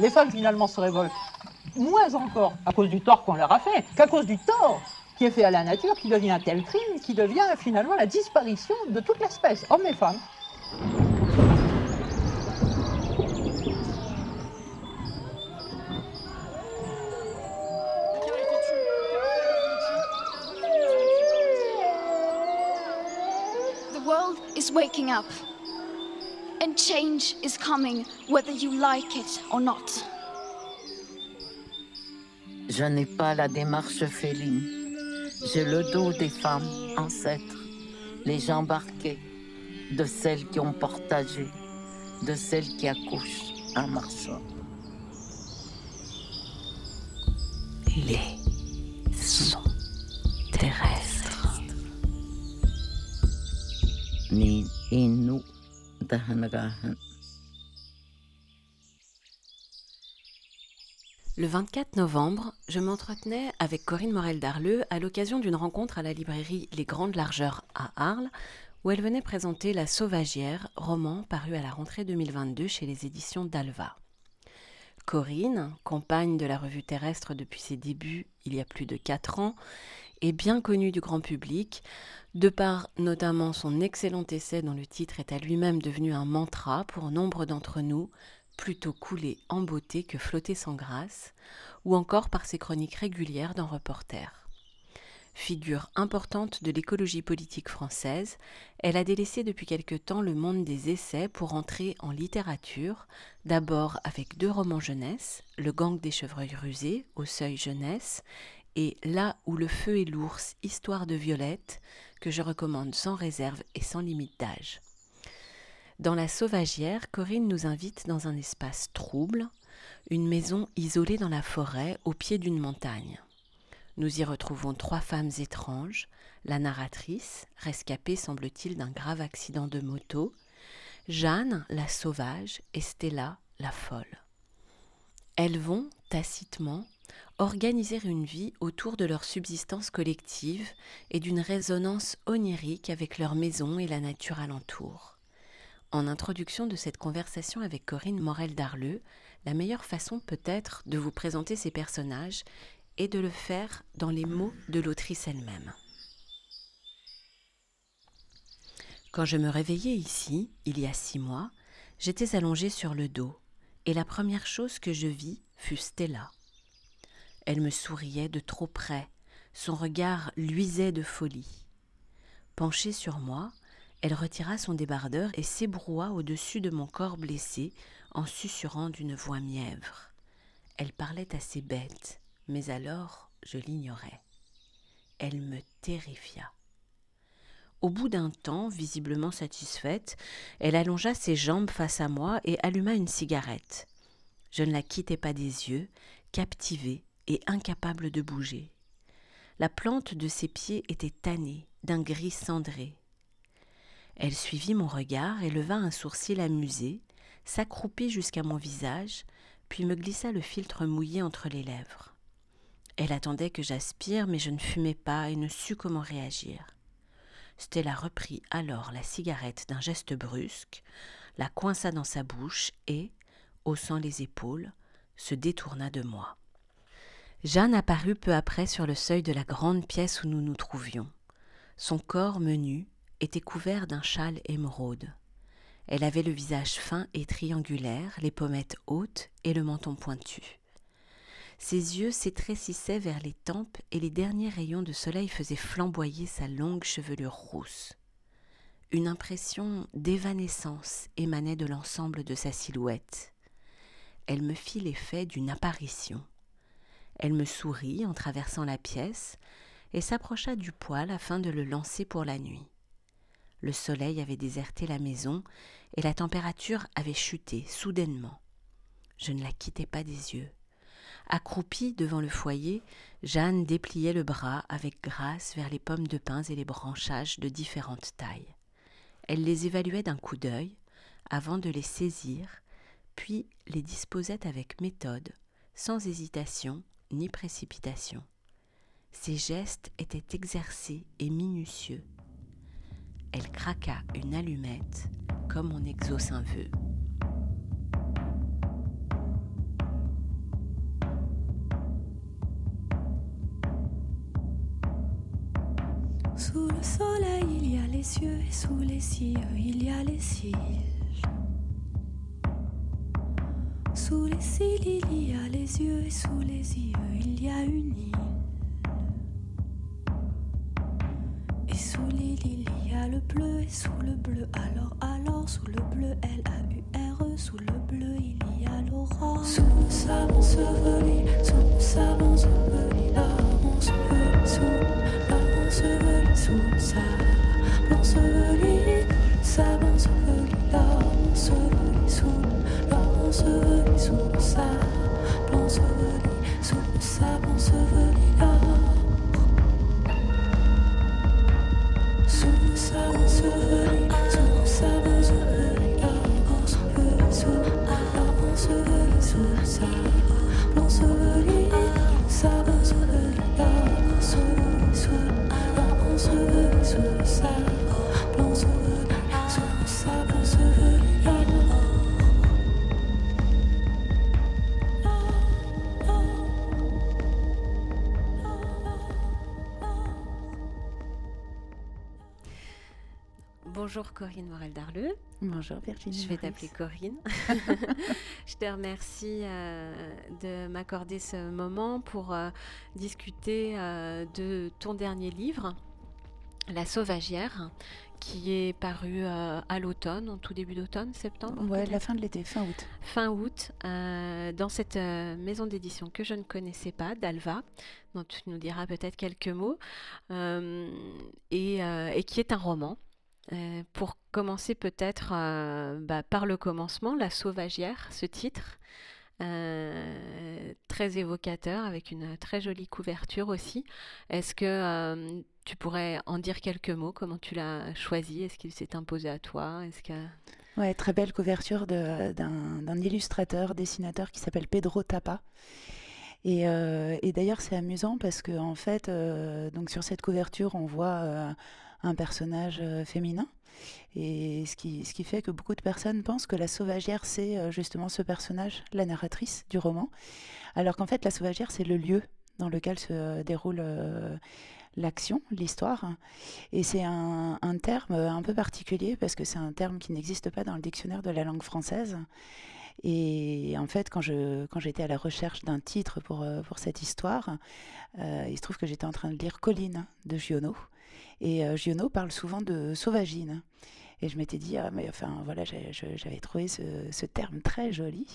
Les femmes finalement se révoltent moins encore à cause du tort qu'on leur a fait qu'à cause du tort qui est fait à la nature, qui devient un tel crime, qui devient finalement la disparition de toute l'espèce, hommes et femmes. And change is coming whether you like it or not. Je n'ai pas la démarche féline. J'ai le dos des femmes ancêtres, les jambes arquées, de celles qui ont partagé, de celles qui accouchent en marchant. Le 24 novembre, je m'entretenais avec Corinne Morel-Darleux à l'occasion d'une rencontre à la librairie Les Grandes Largeurs à Arles, où elle venait présenter La Sauvagière, roman paru à la rentrée 2022 chez les éditions d'Alva. Corinne, compagne de la revue terrestre depuis ses débuts il y a plus de quatre ans, est bien connue du grand public, de par notamment son excellent essai dont le titre est à lui-même devenu un mantra pour nombre d'entre nous, plutôt couler en beauté que flotter sans grâce, ou encore par ses chroniques régulières dans Reporter. Figure importante de l'écologie politique française, elle a délaissé depuis quelque temps le monde des essais pour entrer en littérature, d'abord avec deux romans jeunesse, Le gang des chevreuils rusés, au seuil jeunesse, et Là où le feu est l'ours, histoire de Violette, que je recommande sans réserve et sans limite d'âge. Dans la sauvagière, Corinne nous invite dans un espace trouble, une maison isolée dans la forêt au pied d'une montagne. Nous y retrouvons trois femmes étranges, la narratrice, rescapée semble-t-il d'un grave accident de moto, Jeanne, la sauvage, et Stella, la folle. Elles vont, tacitement, organiser une vie autour de leur subsistance collective et d'une résonance onirique avec leur maison et la nature alentour. En introduction de cette conversation avec Corinne Morel-Darleux, la meilleure façon peut-être de vous présenter ces personnages est de le faire dans les mots de l'autrice elle-même. Quand je me réveillais ici, il y a six mois, j'étais allongée sur le dos, et la première chose que je vis fut Stella. Elle me souriait de trop près, son regard luisait de folie. Penchée sur moi, elle retira son débardeur et s'ébroua au-dessus de mon corps blessé en susurrant d'une voix mièvre. Elle parlait assez bête, mais alors je l'ignorais. Elle me terrifia. Au bout d'un temps, visiblement satisfaite, elle allongea ses jambes face à moi et alluma une cigarette. Je ne la quittais pas des yeux, captivée et incapable de bouger. La plante de ses pieds était tannée, d'un gris cendré. Elle suivit mon regard et leva un sourcil amusé, s'accroupit jusqu'à mon visage, puis me glissa le filtre mouillé entre les lèvres. Elle attendait que j'aspire, mais je ne fumais pas et ne sus comment réagir. Stella reprit alors la cigarette d'un geste brusque, la coinça dans sa bouche et, haussant les épaules, se détourna de moi. Jeanne apparut peu après sur le seuil de la grande pièce où nous nous trouvions. Son corps menu, était couvert d'un châle émeraude. Elle avait le visage fin et triangulaire, les pommettes hautes et le menton pointu. Ses yeux s'étrécissaient vers les tempes et les derniers rayons de soleil faisaient flamboyer sa longue chevelure rousse. Une impression d'évanescence émanait de l'ensemble de sa silhouette. Elle me fit l'effet d'une apparition. Elle me sourit en traversant la pièce et s'approcha du poêle afin de le lancer pour la nuit. Le soleil avait déserté la maison et la température avait chuté soudainement. Je ne la quittais pas des yeux. Accroupie devant le foyer, Jeanne dépliait le bras avec grâce vers les pommes de pin et les branchages de différentes tailles. Elle les évaluait d'un coup d'œil avant de les saisir, puis les disposait avec méthode, sans hésitation ni précipitation. Ses gestes étaient exercés et minutieux. Elle craqua une allumette comme on exauce un vœu. Sous le soleil, il y a les cieux, et sous les cieux, il y a les cils. Sous les cils, il y a les yeux et sous les yeux, il y a une île. Et sous l'île, il y a le bleu et sous le bleu, alors, alors, sous le bleu, L-A-U-R-E, sous le bleu, il y a l'aurore. Sous le sable enseveli, sous le sable enseveli, là, on se veut, sous, là, on se veut, sous le sable enseveli, sable enseveli, là, on se sous, là, on se veut, sous sous le sable enseveli, Bonjour Corinne Morel-Darleux. Bonjour Virginie. Je vais t'appeler Corinne. je te remercie euh, de m'accorder ce moment pour euh, discuter euh, de ton dernier livre, La Sauvagière, qui est paru à l'automne, en tout début d'automne, septembre. Ouais, la fin de l'été, fin août. fin août dans cette maison d'édition que je ne connaissais pas, d'Alva, dont tu nous diras peut-être quelques mots, et, et qui est un roman. Euh, pour commencer peut-être euh, bah, par le commencement, La Sauvagière, ce titre, euh, très évocateur, avec une très jolie couverture aussi. Est-ce que tu pourrais en dire quelques mots? Comment tu l'as choisi? Est-ce qu'il s'est imposé à toi? Est-ce que... Ouais, très belle couverture d'un illustrateur, dessinateur qui s'appelle Pedro Tapa. Et, et d'ailleurs, c'est amusant parce que en fait, donc sur cette couverture, on voit un personnage euh, féminin. Et ce qui, ce qui fait que beaucoup de personnes pensent que la sauvagière, c'est euh, justement ce personnage, la narratrice du roman. Alors qu'en fait, la sauvagière, c'est le lieu dans lequel se déroule euh, l'action, l'histoire. Et c'est un, un terme un peu particulier parce que c'est un terme qui n'existe pas dans le dictionnaire de la langue française. Et en fait, quand je quand j'étais à la recherche d'un titre pour, pour cette histoire, il se trouve que j'étais en train de lire Colline de Giono. Et euh, Giono parle souvent de sauvagine. Et je m'étais dit, ah, mais enfin voilà, j'avais trouvé ce terme très joli.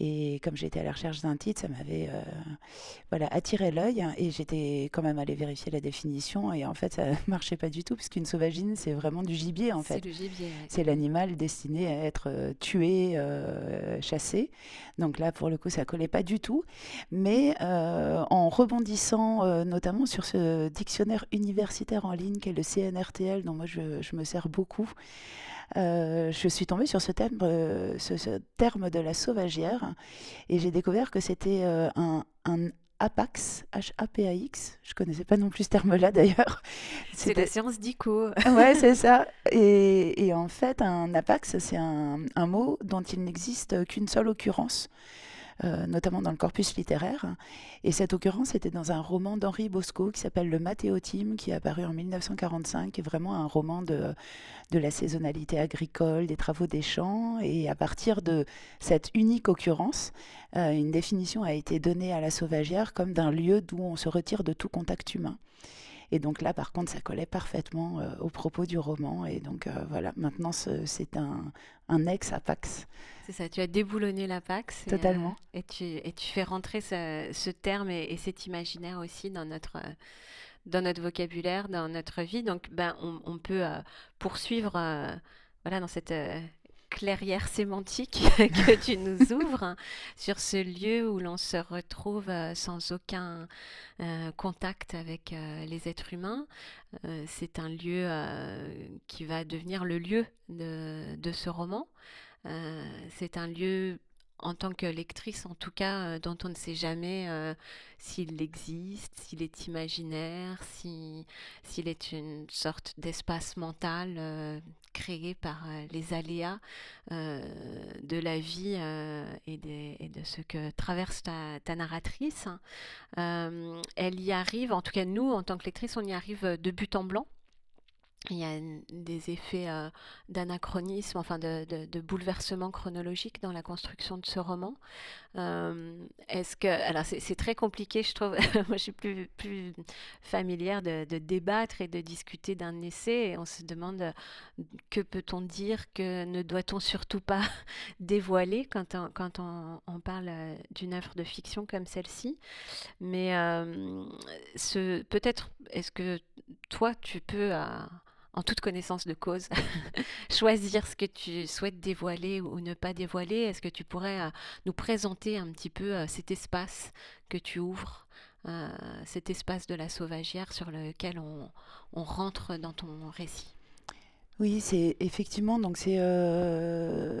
Et comme j'étais à la recherche d'un titre, ça m'avait euh, voilà, attiré l'œil. Et j'étais quand même allée vérifier la définition. Et en fait, ça marchait pas du tout, puisqu'une sauvagine, c'est vraiment du gibier, en fait. C'est le gibier. ouais. C'est l'animal destiné à être euh, tué, euh, chassé. Donc là, pour le coup, ça collait pas du tout. Mais en rebondissant notamment sur ce dictionnaire universitaire en ligne qu'est le CNRTL, dont moi je, je me sers beaucoup, je suis tombée sur ce terme, ce, ce terme de la sauvagière et j'ai découvert que c'était euh, un, un Apax, H-A-P-A-X. Je connaissais pas non plus ce terme-là d'ailleurs. C'est la séance d'ICO. Ouais, c'est ça. Et, et en fait, un apax, c'est un, un mot dont il n'existe qu'une seule occurrence, euh, notamment dans le corpus littéraire. Et cette occurrence était dans un roman d'Henri Bosco qui s'appelle Le Mathéotime, qui est apparu en 1945, qui est vraiment un roman de, de la saisonnalité agricole, des travaux des champs. Et à partir de cette unique occurrence, euh, une définition a été donnée à la sauvagière comme d'un lieu d'où on se retire de tout contact humain. Et donc là, par contre, ça collait parfaitement euh, au propos du roman. Et donc euh, voilà, maintenant, ce- c'est un, un ex-apax. C'est ça, tu as déboulonné la Pax. Totalement. euh, Et, tu, et tu fais rentrer ce, ce terme et, et cet imaginaire aussi dans notre, euh, dans notre vocabulaire, dans notre vie. Donc, ben, on, on peut euh, poursuivre euh, voilà, dans cette euh, clairière sémantique que tu nous ouvres hein, sur ce lieu où l'on se retrouve euh, sans aucun euh, contact avec euh, les êtres humains. C'est un lieu qui va devenir le lieu de, de ce roman. C'est un lieu en tant que lectrice, en tout cas, dont on ne sait jamais s'il existe, s'il est imaginaire, s'il est une sorte d'espace mental créé par les aléas de la vie et, de ce que traverse ta, narratrice. elle y arrive, en tout cas nous, en tant que lectrice, on y arrive de but en blanc. Il y a des effets euh, d'anachronisme, enfin de, de, bouleversement chronologique dans la construction de ce roman. Euh, est-ce que, alors c'est très compliqué, je trouve. Moi, je suis plus, familière de, de débattre et de discuter d'un essai. On se demande que peut-on dire, que ne doit-on surtout pas dévoiler quand on, parle euh, d'une œuvre de fiction comme celle-ci. Mais peut-être, est-ce que toi, tu peux en toute connaissance de cause, choisir ce que tu souhaites dévoiler ou ne pas dévoiler. Est-ce que tu pourrais euh, nous présenter un petit peu euh, cet espace que tu ouvres, euh, cet espace de la sauvagière sur lequel on, rentre dans ton récit? Oui, c'est effectivement donc c'est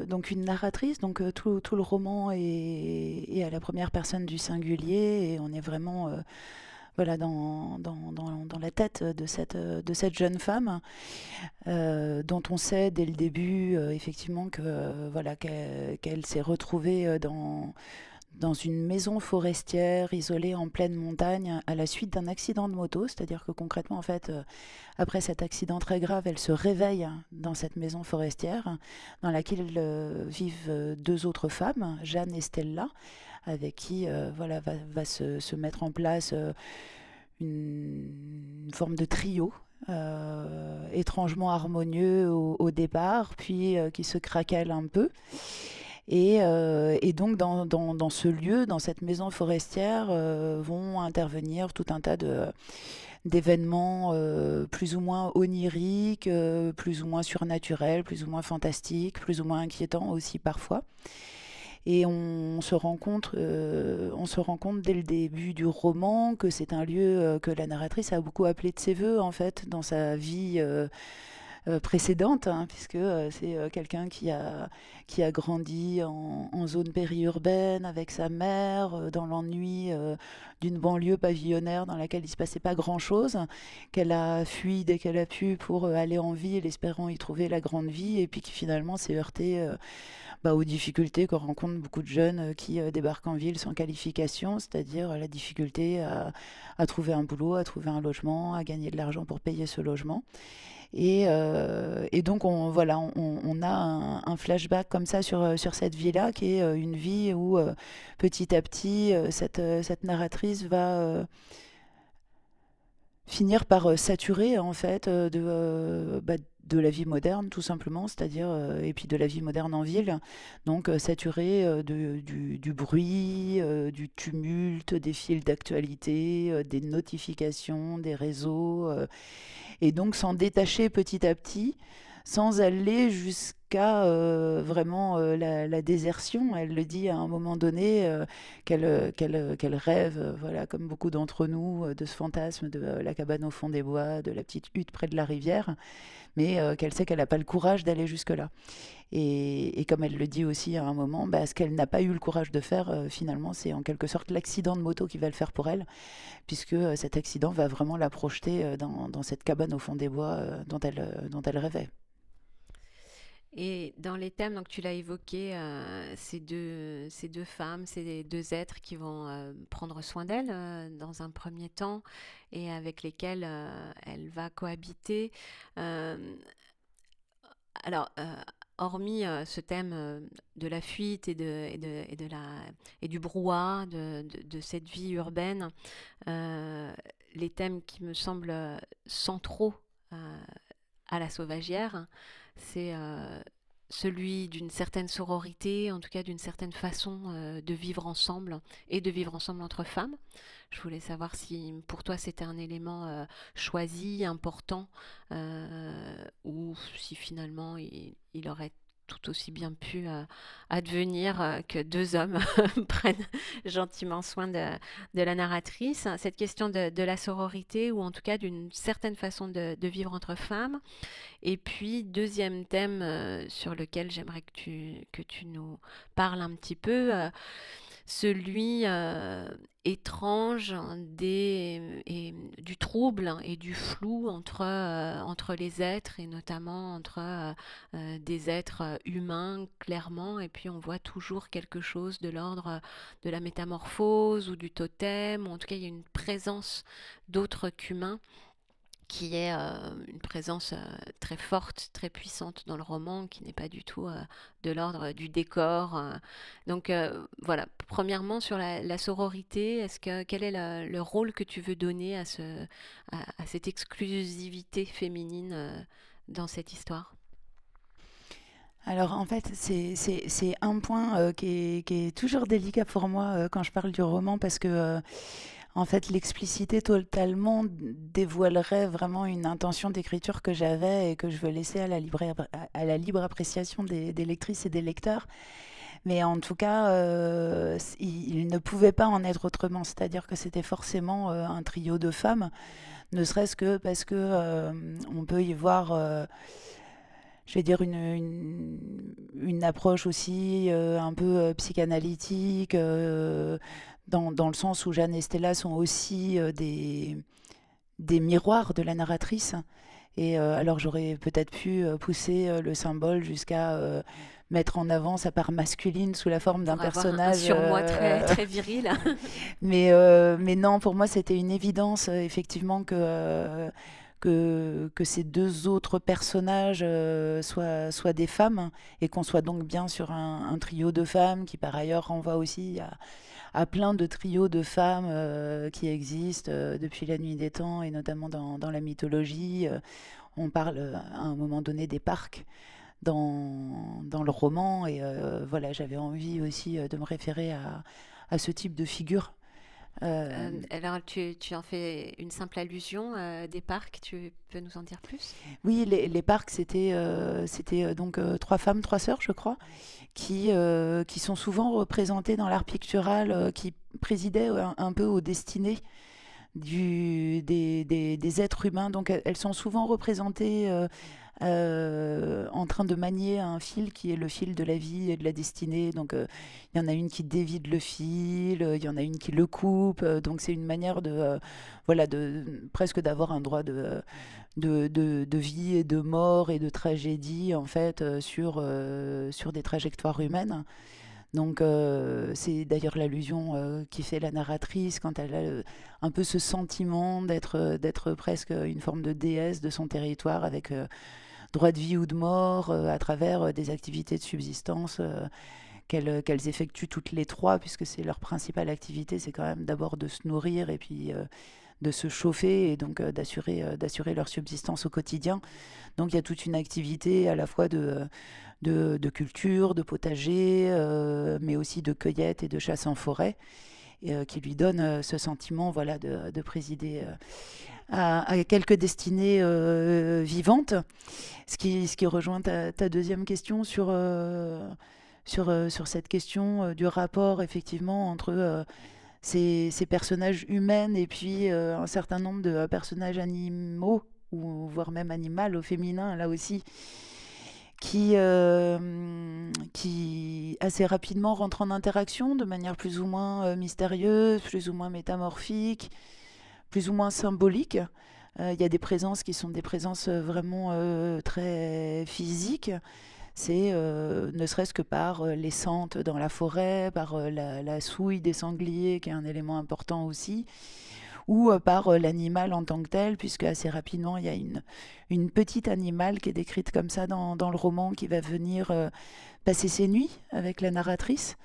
donc une narratrice. Donc tout, tout, le roman est, est, à la première personne du singulier et on est vraiment voilà, dans, dans, dans, la tête de cette, de cette jeune femme, euh, dont on sait dès le début, euh, effectivement, que voilà, qu'elle s'est retrouvée dans, dans une maison forestière isolée en pleine montagne à la suite d'un accident de moto. C'est-à-dire que concrètement, en fait, euh, après cet accident très grave, elle se réveille dans cette maison forestière dans laquelle vivent deux autres femmes, Jeanne et Stella, avec qui euh, voilà, va, se, mettre en place euh, une, forme de trio. Euh, étrangement harmonieux au, départ, puis qui se craquelle un peu. Et, donc dans, ce lieu, dans cette maison forestière, vont intervenir tout un tas d'événements plus ou moins oniriques, plus ou moins surnaturels, plus ou moins fantastiques, plus ou moins inquiétants aussi parfois. Et on se rend compte, euh, on se rend compte dès le début du roman que c'est un lieu euh, que la narratrice a beaucoup appelé de ses voeux en fait dans sa vie. Euh, précédente, hein, puisque c'est quelqu'un qui a, grandi en zone périurbaine avec sa mère, dans l'ennui d'une banlieue pavillonnaire dans laquelle il se passait pas grand-chose, qu'elle a fui dès qu'elle a pu pour aller en ville, espérant y trouver la grande vie, et puis qui finalement s'est heurtée bah, aux difficultés que rencontrent beaucoup de jeunes euh, qui euh, débarquent en ville sans qualification, c'est-à-dire euh, la difficulté à, trouver un boulot, à trouver un logement, à gagner de l'argent pour payer ce logement. Et, donc, on, voilà, on, a un, flashback comme ça sur, sur cette vie-là, qui est une vie où petit à petit, cette, cette narratrice va finir par saturer en fait de, bah, de la vie moderne tout simplement, c'est-à-dire euh, et puis de la vie moderne en ville, donc euh, saturé euh, de, du, bruit, du tumulte, des fils d'actualité, des notifications, des réseaux, et donc s'en détacher petit à petit sans aller jusqu'à euh, vraiment euh, la, désertion. Elle le dit à un moment donné euh, qu'elle rêve, voilà, comme beaucoup d'entre nous, de ce fantasme de la cabane au fond des bois, de la petite hutte près de la rivière, mais qu'elle sait qu'elle n'a pas le courage d'aller jusque-là. Et, comme elle le dit aussi à un moment, bah, ce qu'elle n'a pas eu le courage de faire, finalement, c'est en quelque sorte l'accident de moto qui va le faire pour elle, puisque cet accident va vraiment la projeter dans, cette cabane au fond des bois dont elle rêvait. Et dans les thèmes, donc tu l'as évoqué, euh, ces, deux, femmes, ces deux êtres qui vont euh, prendre soin d'elle euh, dans un premier temps et avec lesquels elle va cohabiter. alors, hormis ce thème de la fuite et, de, de, du brouhaha de, de, cette vie urbaine, les thèmes qui me semblent centraux à la sauvagière, c'est euh, celui d'une certaine sororité, en tout cas d'une certaine façon euh, de vivre ensemble et de vivre ensemble entre femmes. Je voulais savoir si pour toi c'était un élément euh, choisi, important, ou si finalement il, aurait tout aussi bien pu advenir que deux hommes prennent gentiment soin de, la narratrice. Cette question de, la sororité, ou en tout cas d'une certaine façon de, vivre entre femmes. Et puis, deuxième thème sur lequel j'aimerais que tu, que tu nous parles un petit peu celui euh, étrange des, et, du trouble et du flou entre, euh, entre les êtres et notamment entre euh, des êtres humains clairement. Et puis on voit toujours quelque chose de l'ordre de la métamorphose ou du totem ou en tout cas il y a une présence d'autres qu'humains qui est euh, une présence euh, très forte, très puissante dans le roman, qui n'est pas du tout euh, de l'ordre du décor. Donc voilà, premièrement sur la, sororité, est-ce que quel est le rôle que tu veux donner à, ce, à, cette exclusivité féminine dans cette histoire? Alors en fait, c'est un point qui, est, toujours délicat pour moi quand je parle du roman parce que en fait, l'explicité totalement dévoilerait vraiment une intention d'écriture que j'avais et que je veux laisser à la libre, à la libre appréciation des, lectrices et des lecteurs. Mais en tout cas, euh, il, ne pouvait pas en être autrement. C'est-à-dire que c'était forcément euh, un trio de femmes, ne serait-ce que parce que euh, on peut y voir je vais dire, une, une, approche aussi un peu psychanalytique, dans, le sens où Jeanne et Stella sont aussi euh, des, des miroirs de la narratrice. Et euh, alors j'aurais peut-être pu euh, pousser le symbole jusqu'à mettre en avant sa part masculine sous la forme d'un personnage. sur moi très, très viril. mais, mais non, pour moi c'était une évidence effectivement que, que, que, ces deux autres personnages soient, soient, des femmes et qu'on soit donc bien sur un, un, trio de femmes qui par ailleurs renvoie aussi à à plein de trios de femmes euh, qui existent euh, depuis la nuit des temps et notamment dans, la mythologie. Euh, on parle à un moment donné des parcs dans, le roman et voilà, j'avais envie aussi de me référer à ce type de figure euh, alors, tu, tu, en fais une simple allusion des parcs, tu peux nous en dire plus? Oui, les, les parcs, c'était c'était donc trois femmes, trois sœurs, je crois, qui, qui sont souvent représentées dans l'art pictural, qui présidaient un, peu aux destinées du, des, des, des, êtres humains. Donc, elles sont souvent représentées euh, en train de manier un fil qui est le fil de la vie et de la destinée. Donc euh, il y en a une qui dévide le fil, il y en a une qui le coupe. Euh, donc c'est une manière de, voilà, de presque d'avoir un droit de, de, de, vie et de mort et de tragédie en fait sur, sur des trajectoires humaines. Donc c'est d'ailleurs l'allusion qui fait la narratrice quand elle a un peu ce sentiment d'être d'être presque une forme de déesse de son territoire avec droit de vie ou de mort euh, à travers euh, des activités de subsistance euh, qu'elles effectuent toutes les trois, puisque c'est leur principale activité, c'est quand même d'abord de se nourrir et puis de se chauffer et donc d'assurer leur subsistance au quotidien. Donc il y a toute une activité à la fois de, de, culture, de potager, mais aussi de cueillette et de chasse en forêt. qui lui donne ce sentiment voilà, de, de présider à, quelques destinées euh, vivantes. Ce qui, ce qui rejoint ta, deuxième question sur, euh, sur, euh, sur cette question du rapport effectivement entre ces, personnages humains et puis un certain nombre de personnages animaux, ou voire même animaux au féminin là aussi. Qui, qui assez rapidement rentrent en interaction de manière plus ou moins mystérieuse, plus ou moins métamorphique, plus ou moins symbolique. Euh, il y a des présences qui sont des présences euh, vraiment euh, très physiques. C'est ne serait-ce que par les sentes dans la forêt, par la, souille des sangliers, qui est un élément important aussi, ou par l'animal en tant que tel, puisque assez rapidement, il y a une, une petite animale qui est décrite comme ça dans, le roman, qui va venir passer ses nuits avec la narratrice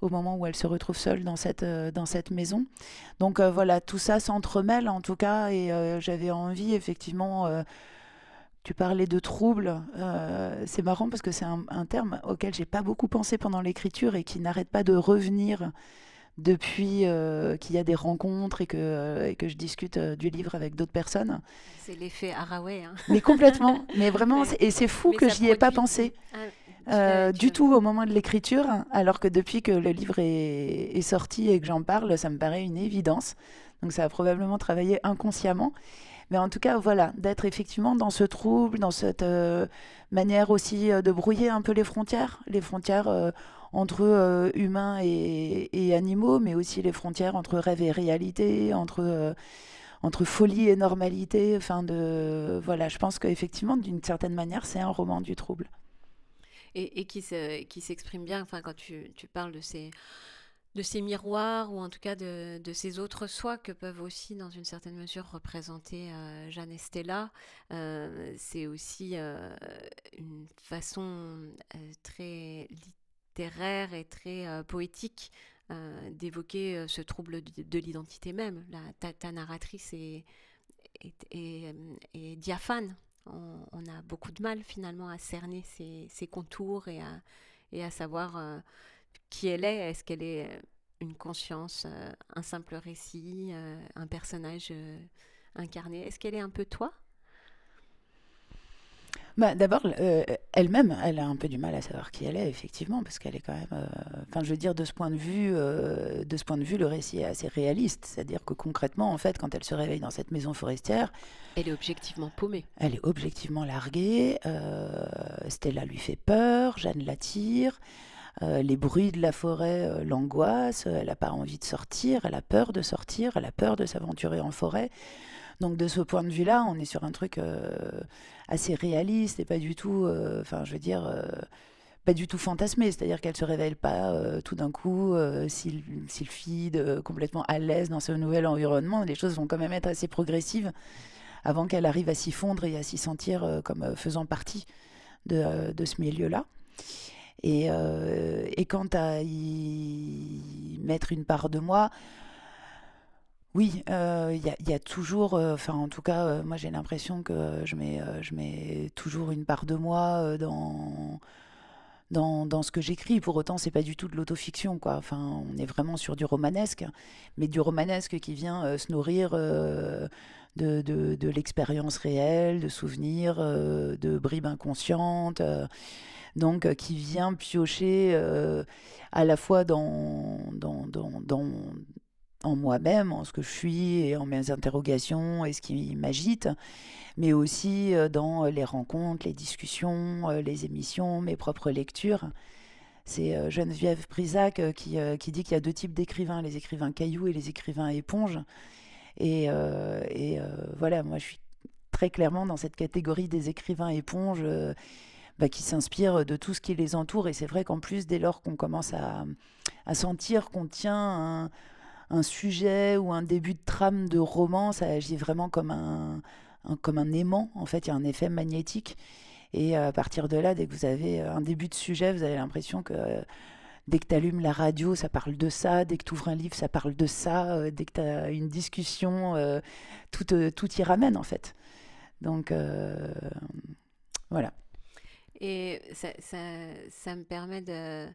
au moment où elle se retrouve seule dans cette, euh, dans cette maison. Donc euh, voilà, tout ça s'entremêle en tout cas, et euh, j'avais envie effectivement tu parlais de trouble. c'est marrant parce que c'est un, terme auquel j'ai pas beaucoup pensé pendant l'écriture et qui n'arrête pas de revenir depuis euh, qu'il y a des rencontres et que, euh, et que je discute euh, du livre avec d'autres personnes. C'est l'effet Haraway. Hein. Mais complètement, mais vraiment, et c'est fou mais que j'y ai pas pensé du tout au moment de l'écriture, alors que depuis que le livre est, est sorti et que j'en parle, ça me paraît une évidence. Donc ça a probablement travaillé inconsciemment. Mais en tout cas, voilà, d'être effectivement dans ce trouble, dans cette euh, manière aussi euh, de brouiller un peu les frontières, les frontières euh, entre euh, humains et, animaux, mais aussi les frontières entre rêve et réalité, entre, euh, entre folie et normalité. Enfin, de, voilà, je pense qu'effectivement, d'une certaine manière, c'est un roman du trouble. et, et qui se- qui s'exprime bien. Enfin, quand tu, tu parles de ces de ces miroirs ou en tout cas de, de ces autres soi que peuvent aussi dans une certaine mesure représenter euh, Jeanne et Stella, euh, c'est aussi une façon très littéraire et très euh, poétique euh, d'évoquer euh, ce trouble de, de l'identité même. Ta, narratrice est, diaphane. On, a beaucoup de mal finalement à cerner ses, contours et à, savoir qui elle est. Est-ce qu'elle est une conscience, un simple récit, un personnage incarné? Est-ce qu'elle est un peu toi? Bah, D'abord, euh, elle-même, elle a un peu du mal à savoir qui elle est, effectivement, parce qu'elle est quand même. euh, Enfin, je veux dire, de ce point de vue, euh, de ce point de vue, le récit est assez réaliste. C'est-à-dire que concrètement, en fait, quand elle se réveille dans cette maison forestière, Elle est objectivement paumée. elle est objectivement larguée. Stella lui fait peur, Jeanne l'attire. euh, les bruits de la forêt euh, l'angoissent. Elle n'a pas envie de sortir. Elle a peur de sortir. Elle a peur de s'aventurer en forêt. Donc de ce point de vue-là, on est sur un truc euh, assez réaliste et pas du tout, euh, enfin je veux dire, euh, pas du tout fantasmé. C'est-à-dire qu'elle se révèle pas tout d'un coup euh, euh, complètement à l'aise dans ce nouvel environnement. Les choses vont quand même être assez progressives avant qu'elle arrive à s'y fondre et à s'y sentir comme faisant partie de, ce milieu-là. Et quant à y mettre une part de moi, oui, euh, il il y a toujours, euh, enfin en tout cas, euh, moi j'ai l'impression que je mets, euh, je mets toujours une part de moi euh, dans, dans, dans ce que j'écris. Pour autant, c'est pas du tout de l'autofiction, quoi. Enfin, on est vraiment sur du romanesque, mais du romanesque qui vient euh, se nourrir euh, de, de, de l'expérience réelle, de souvenirs, euh, de bribes inconscientes. euh, donc, euh, qui vient piocher euh, à la fois dans, dans, dans, en moi-même, en ce que je suis et en mes interrogations et ce qui m'agite, mais aussi euh, dans les rencontres, les discussions, euh, les émissions, mes propres lectures. C'est euh, Geneviève Prisac euh, qui, euh, qui dit qu'il y a deux types d'écrivains, les écrivains cailloux et les écrivains éponges. Et, euh, et euh, voilà, moi je suis très clairement dans cette catégorie des écrivains éponges euh, bah, qui s'inspirent de tout ce qui les entoure. Et c'est vrai qu'en plus, dès lors qu'on commence à, à sentir qu'on tient un, un sujet ou un début de trame de roman, ça agit vraiment comme un, comme un aimant. En fait, il y a un effet magnétique. Et à partir de là, dès que vous avez un début de sujet, vous avez l'impression que euh, dès que tu allumes la radio, ça parle de ça. Dès que tu ouvres un livre, ça parle de ça. euh, dès que tu as une discussion, euh, tout, tout y ramène, en fait. Donc, euh, voilà. Et ça, ça, ça me permet de,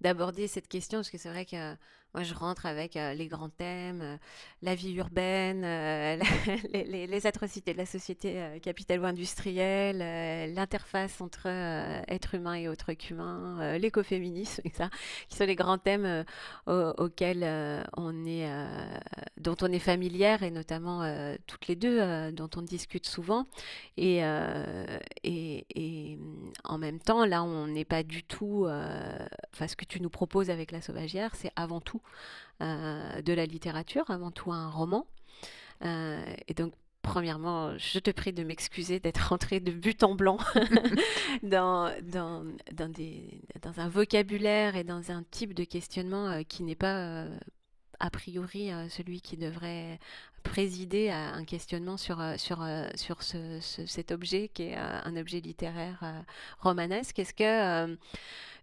d'aborder cette question, parce que c'est vrai que moi, je rentre avec euh, les grands thèmes, euh, la vie urbaine, euh, les, atrocités de la société capitalo-industrielle, l'interface entre être humain et autre qu'humain, l'écoféminisme, ça, qui sont les grands thèmes au- auxquels on est, dont on est familière, et notamment toutes les deux, dont on discute souvent. Et, et, et, en même temps, là, on n'est pas du tout. Enfin, ce que tu nous proposes avec La Sauvagière, c'est avant tout euh, de la littérature, avant tout un roman. Euh, et donc, premièrement, je te prie de m'excuser d'être rentrée de but en blanc dans, dans, dans, des, dans un vocabulaire et dans un type de questionnement euh, qui n'est pas. a priori, celui qui devrait présidé à un questionnement sur, sur, sur cet objet qui est un objet littéraire romanesque. Est-ce que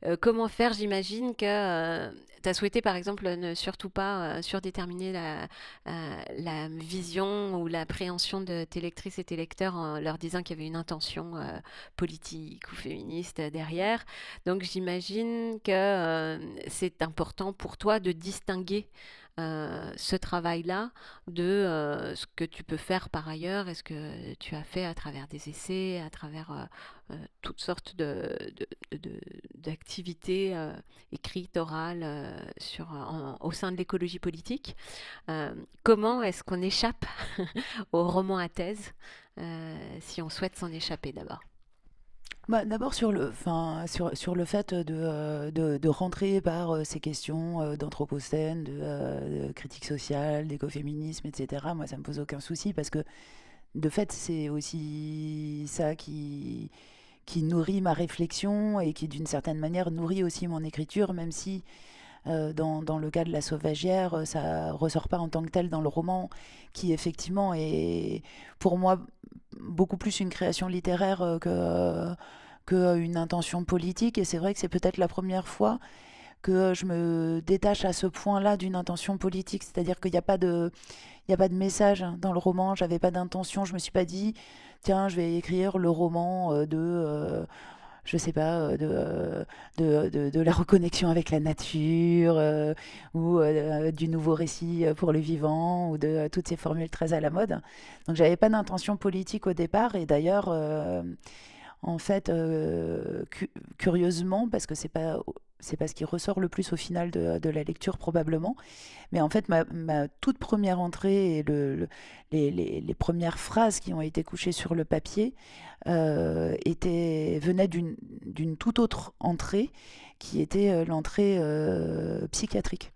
euh, comment faire? J'imagine que euh, tu as souhaité, par exemple, ne surtout pas euh, surdéterminer la, la, vision ou l'appréhension de tes lectrices et tes lecteurs en leur disant qu'il y avait une intention politique ou féministe derrière. Donc j'imagine que c'est important pour toi de distinguer euh, ce travail-là de euh, ce que tu peux faire par ailleurs et ce que tu as fait à travers des essais, à travers euh, toutes sortes d'activités de, écrites, orales sur, au sein de l'écologie politique. comment est-ce qu'on échappe au roman à thèse si on souhaite s'en échapper d'abord? Bah, D'abord sur le, sur, sur le fait de, euh, rentrer par euh, ces questions euh, d'anthropocène, de, critique sociale, d'écoféminisme, etc. Moi, ça me pose aucun souci parce que de fait, c'est aussi ça qui, qui nourrit ma réflexion et qui, d'une certaine manière, nourrit aussi mon écriture, même si dans, dans, le cas de la sauvagière, ça ressort pas en tant que tel dans le roman, qui effectivement est pour moi beaucoup plus une création littéraire euh, que, euh, que euh, une intention politique. Et c'est vrai que c'est peut-être la première fois que je me détache à ce point-là d'une intention politique. C'est-à-dire qu'il n'y a pas de... Il a pas de message dans le roman, j'avais pas d'intention, je me suis pas dit, tiens, je vais écrire le roman de je sais pas, euh, euh, de, de, de, la reconnexion avec la nature, euh, ou du nouveau récit pour le vivant, ou de toutes ces formules très à la mode. Donc j'avais pas d'intention politique au départ, et d'ailleurs, en fait, curieusement, parce que c'est pas c'est pas ce qui ressort le plus au final de, la lecture probablement. Mais en fait, ma, toute première entrée et le, les, premières phrases qui ont été couchées sur le papier euh, étaient, venaient d'une toute autre entrée qui était euh, l'entrée euh, psychiatrique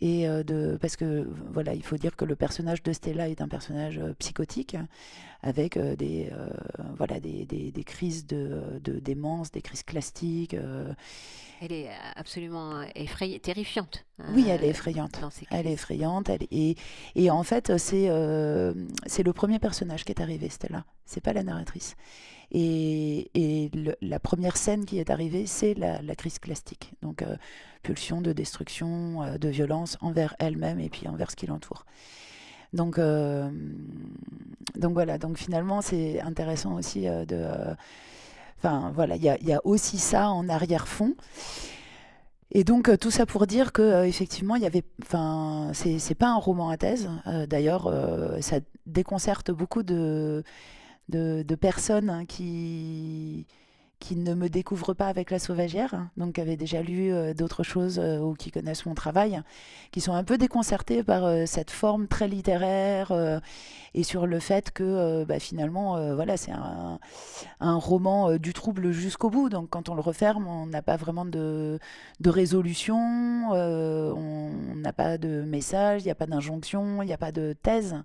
et euh, de parce que voilà il faut dire que le personnage de Stella est un personnage euh, psychotique avec euh, des voilà des, des, des, crises de, de, démence des crises classiques elle est absolument effrayante terrifiante oui elle est effrayante. elle est effrayante elle et, et en fait c'est c'est le premier personnage qui est arrivé Stella. C'est pas la narratrice et, la première scène qui est arrivée, c'est la, crise classique. Donc, euh, pulsion de destruction, euh, de violence envers elle-même et puis envers ce qui l'entoure. Donc, euh, voilà, donc finalement, c'est intéressant aussi de. Enfin, voilà, il y a, aussi ça en arrière-fond. Et donc tout ça pour dire que effectivement il y avait, enfin c'est pas un roman à thèse. D'ailleurs ça déconcerte beaucoup de de, personnes hein, qui, qui ne me découvrent pas avec la sauvagière, hein, donc qui avaient déjà lu euh, d'autres choses euh, ou qui connaissent mon travail, qui sont un peu déconcertées par euh, cette forme très littéraire et sur le fait que bah, finalement, voilà, c'est un, roman du trouble jusqu'au bout. Donc quand on le referme, on n'a pas vraiment de, de résolution, on n'a pas de message, il n'y a pas d'injonction, il n'y a pas de thèse.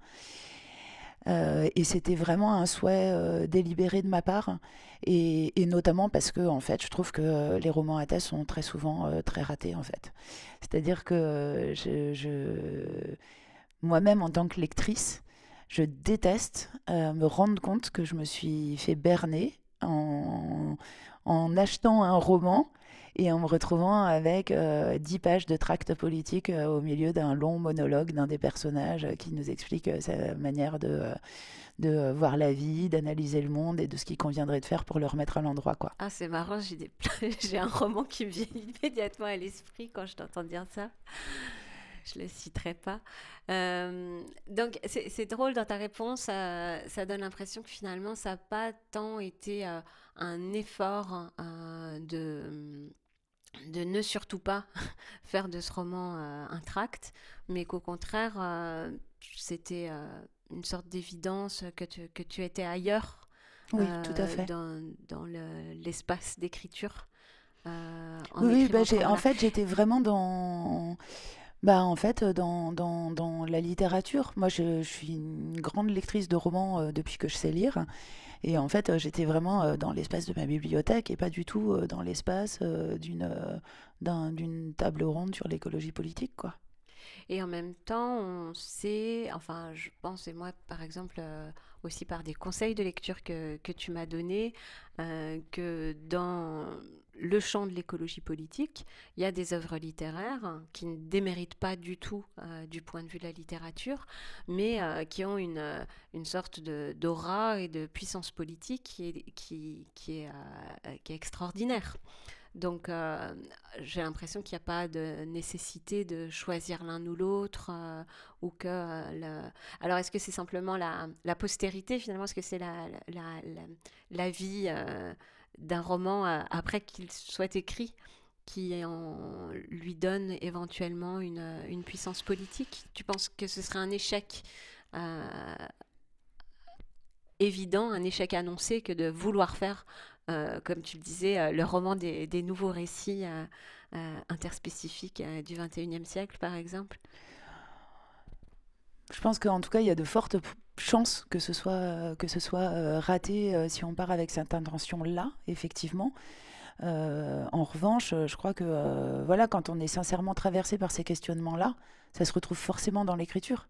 Euh, et c'était vraiment un souhait euh, délibéré de ma part, et, notamment parce que en fait, je trouve que les romans à thèse sont très souvent euh, très ratés en fait. C'est-à-dire que je, moi-même en tant que lectrice, je déteste me rendre compte que je me suis fait berner en, en achetant un roman et en me retrouvant avec euh, dix pages de tracts politiques euh, au milieu d'un long monologue d'un des personnages euh, qui nous explique sa manière de, de voir la vie, d'analyser le monde et de ce qu'il conviendrait de faire pour le remettre à l'endroit. Quoi. Ah, c'est marrant, j'ai, des... j'ai un roman qui me vient immédiatement à l'esprit quand je t'entends dire ça je ne le citerai pas. donc, c'est, drôle dans ta réponse, ça donne l'impression que finalement, ça n'a pas tant été un effort de, de ne surtout pas faire de ce roman euh, un tract, mais qu'au contraire, euh, c'était euh, une sorte d'évidence que tu, que tu étais ailleurs. Oui, tout à fait. Dans, dans l'espace d'écriture. oui, bah, en fait, j'étais vraiment dans. Bah, en fait, dans, dans, dans la littérature. Moi, je, je, suis une grande lectrice de romans depuis que je sais lire. Et en fait, euh, j'étais vraiment euh, dans l'espace de ma bibliothèque et pas du tout euh, dans l'espace d'une table ronde sur l'écologie politique, quoi. Et en même temps, on sait, enfin, je pense, et moi, par exemple, aussi par des conseils de lecture que, tu m'as donnés, que dans le champ de l'écologie politique, il y a des œuvres littéraires qui ne déméritent pas du tout euh, du point de vue de la littérature, mais euh, qui ont une, euh, une sorte d'aura et de puissance politique qui est, qui, est, qui est extraordinaire. Donc j'ai l'impression qu'il n'y a pas de nécessité de choisir l'un ou l'autre, ou que le... Alors est-ce que c'est simplement la, la postérité finalement? Est-ce que c'est la, la, la, vie d'un roman euh, après qu'il soit écrit qui lui donne éventuellement une, une puissance politique? Tu penses que ce serait un échec euh, évident, un échec annoncé que de vouloir faire, euh, comme tu le disais, euh, le roman des, nouveaux récits euh, euh, interspécifiques euh, du XXIe siècle, par exemple? Je pense qu'en tout cas, il y a de fortes chances que ce soit, que ce soit euh, raté euh, si on part avec cette intention-là, effectivement. Euh, en revanche, euh, je crois que euh, voilà, quand on est sincèrement traversé par ces questionnements-là, ça se retrouve forcément dans l'écriture.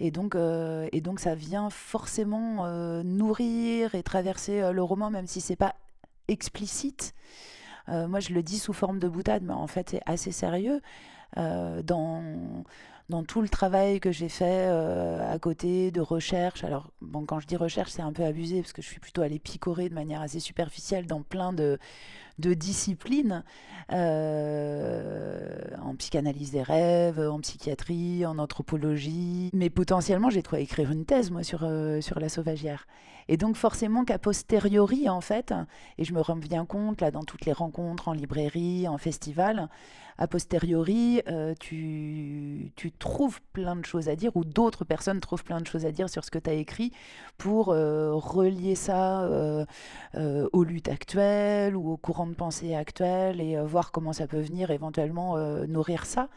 Et donc, euh, et donc, ça vient forcément euh, nourrir et traverser euh, le roman, même si c'est pas explicite. Euh, moi, je le dis sous forme de boutade, mais en fait, c'est assez sérieux. Euh, dans, dans tout le travail que j'ai fait euh, à côté de recherche, alors bon, quand je dis recherche, c'est un peu abusé parce que je suis plutôt allée picorer de manière assez superficielle dans plein de, disciplines, euh, en psychanalyse des rêves, en psychiatrie, en anthropologie. Mais potentiellement, j'ai quoi écrire une thèse, moi, sur, euh, sur la sauvagière. Et donc, forcément qu'a posteriori, en fait, et je me rends bien compte, là, dans toutes les rencontres, en librairie, en festival, a posteriori, euh, tu, trouves plein de choses à dire, ou d'autres personnes trouvent plein de choses à dire sur ce que tu as écrit, pour euh, relier ça euh, aux luttes actuelles ou aux courants de pensée actuels, et voir comment ça peut venir éventuellement nourrir ça.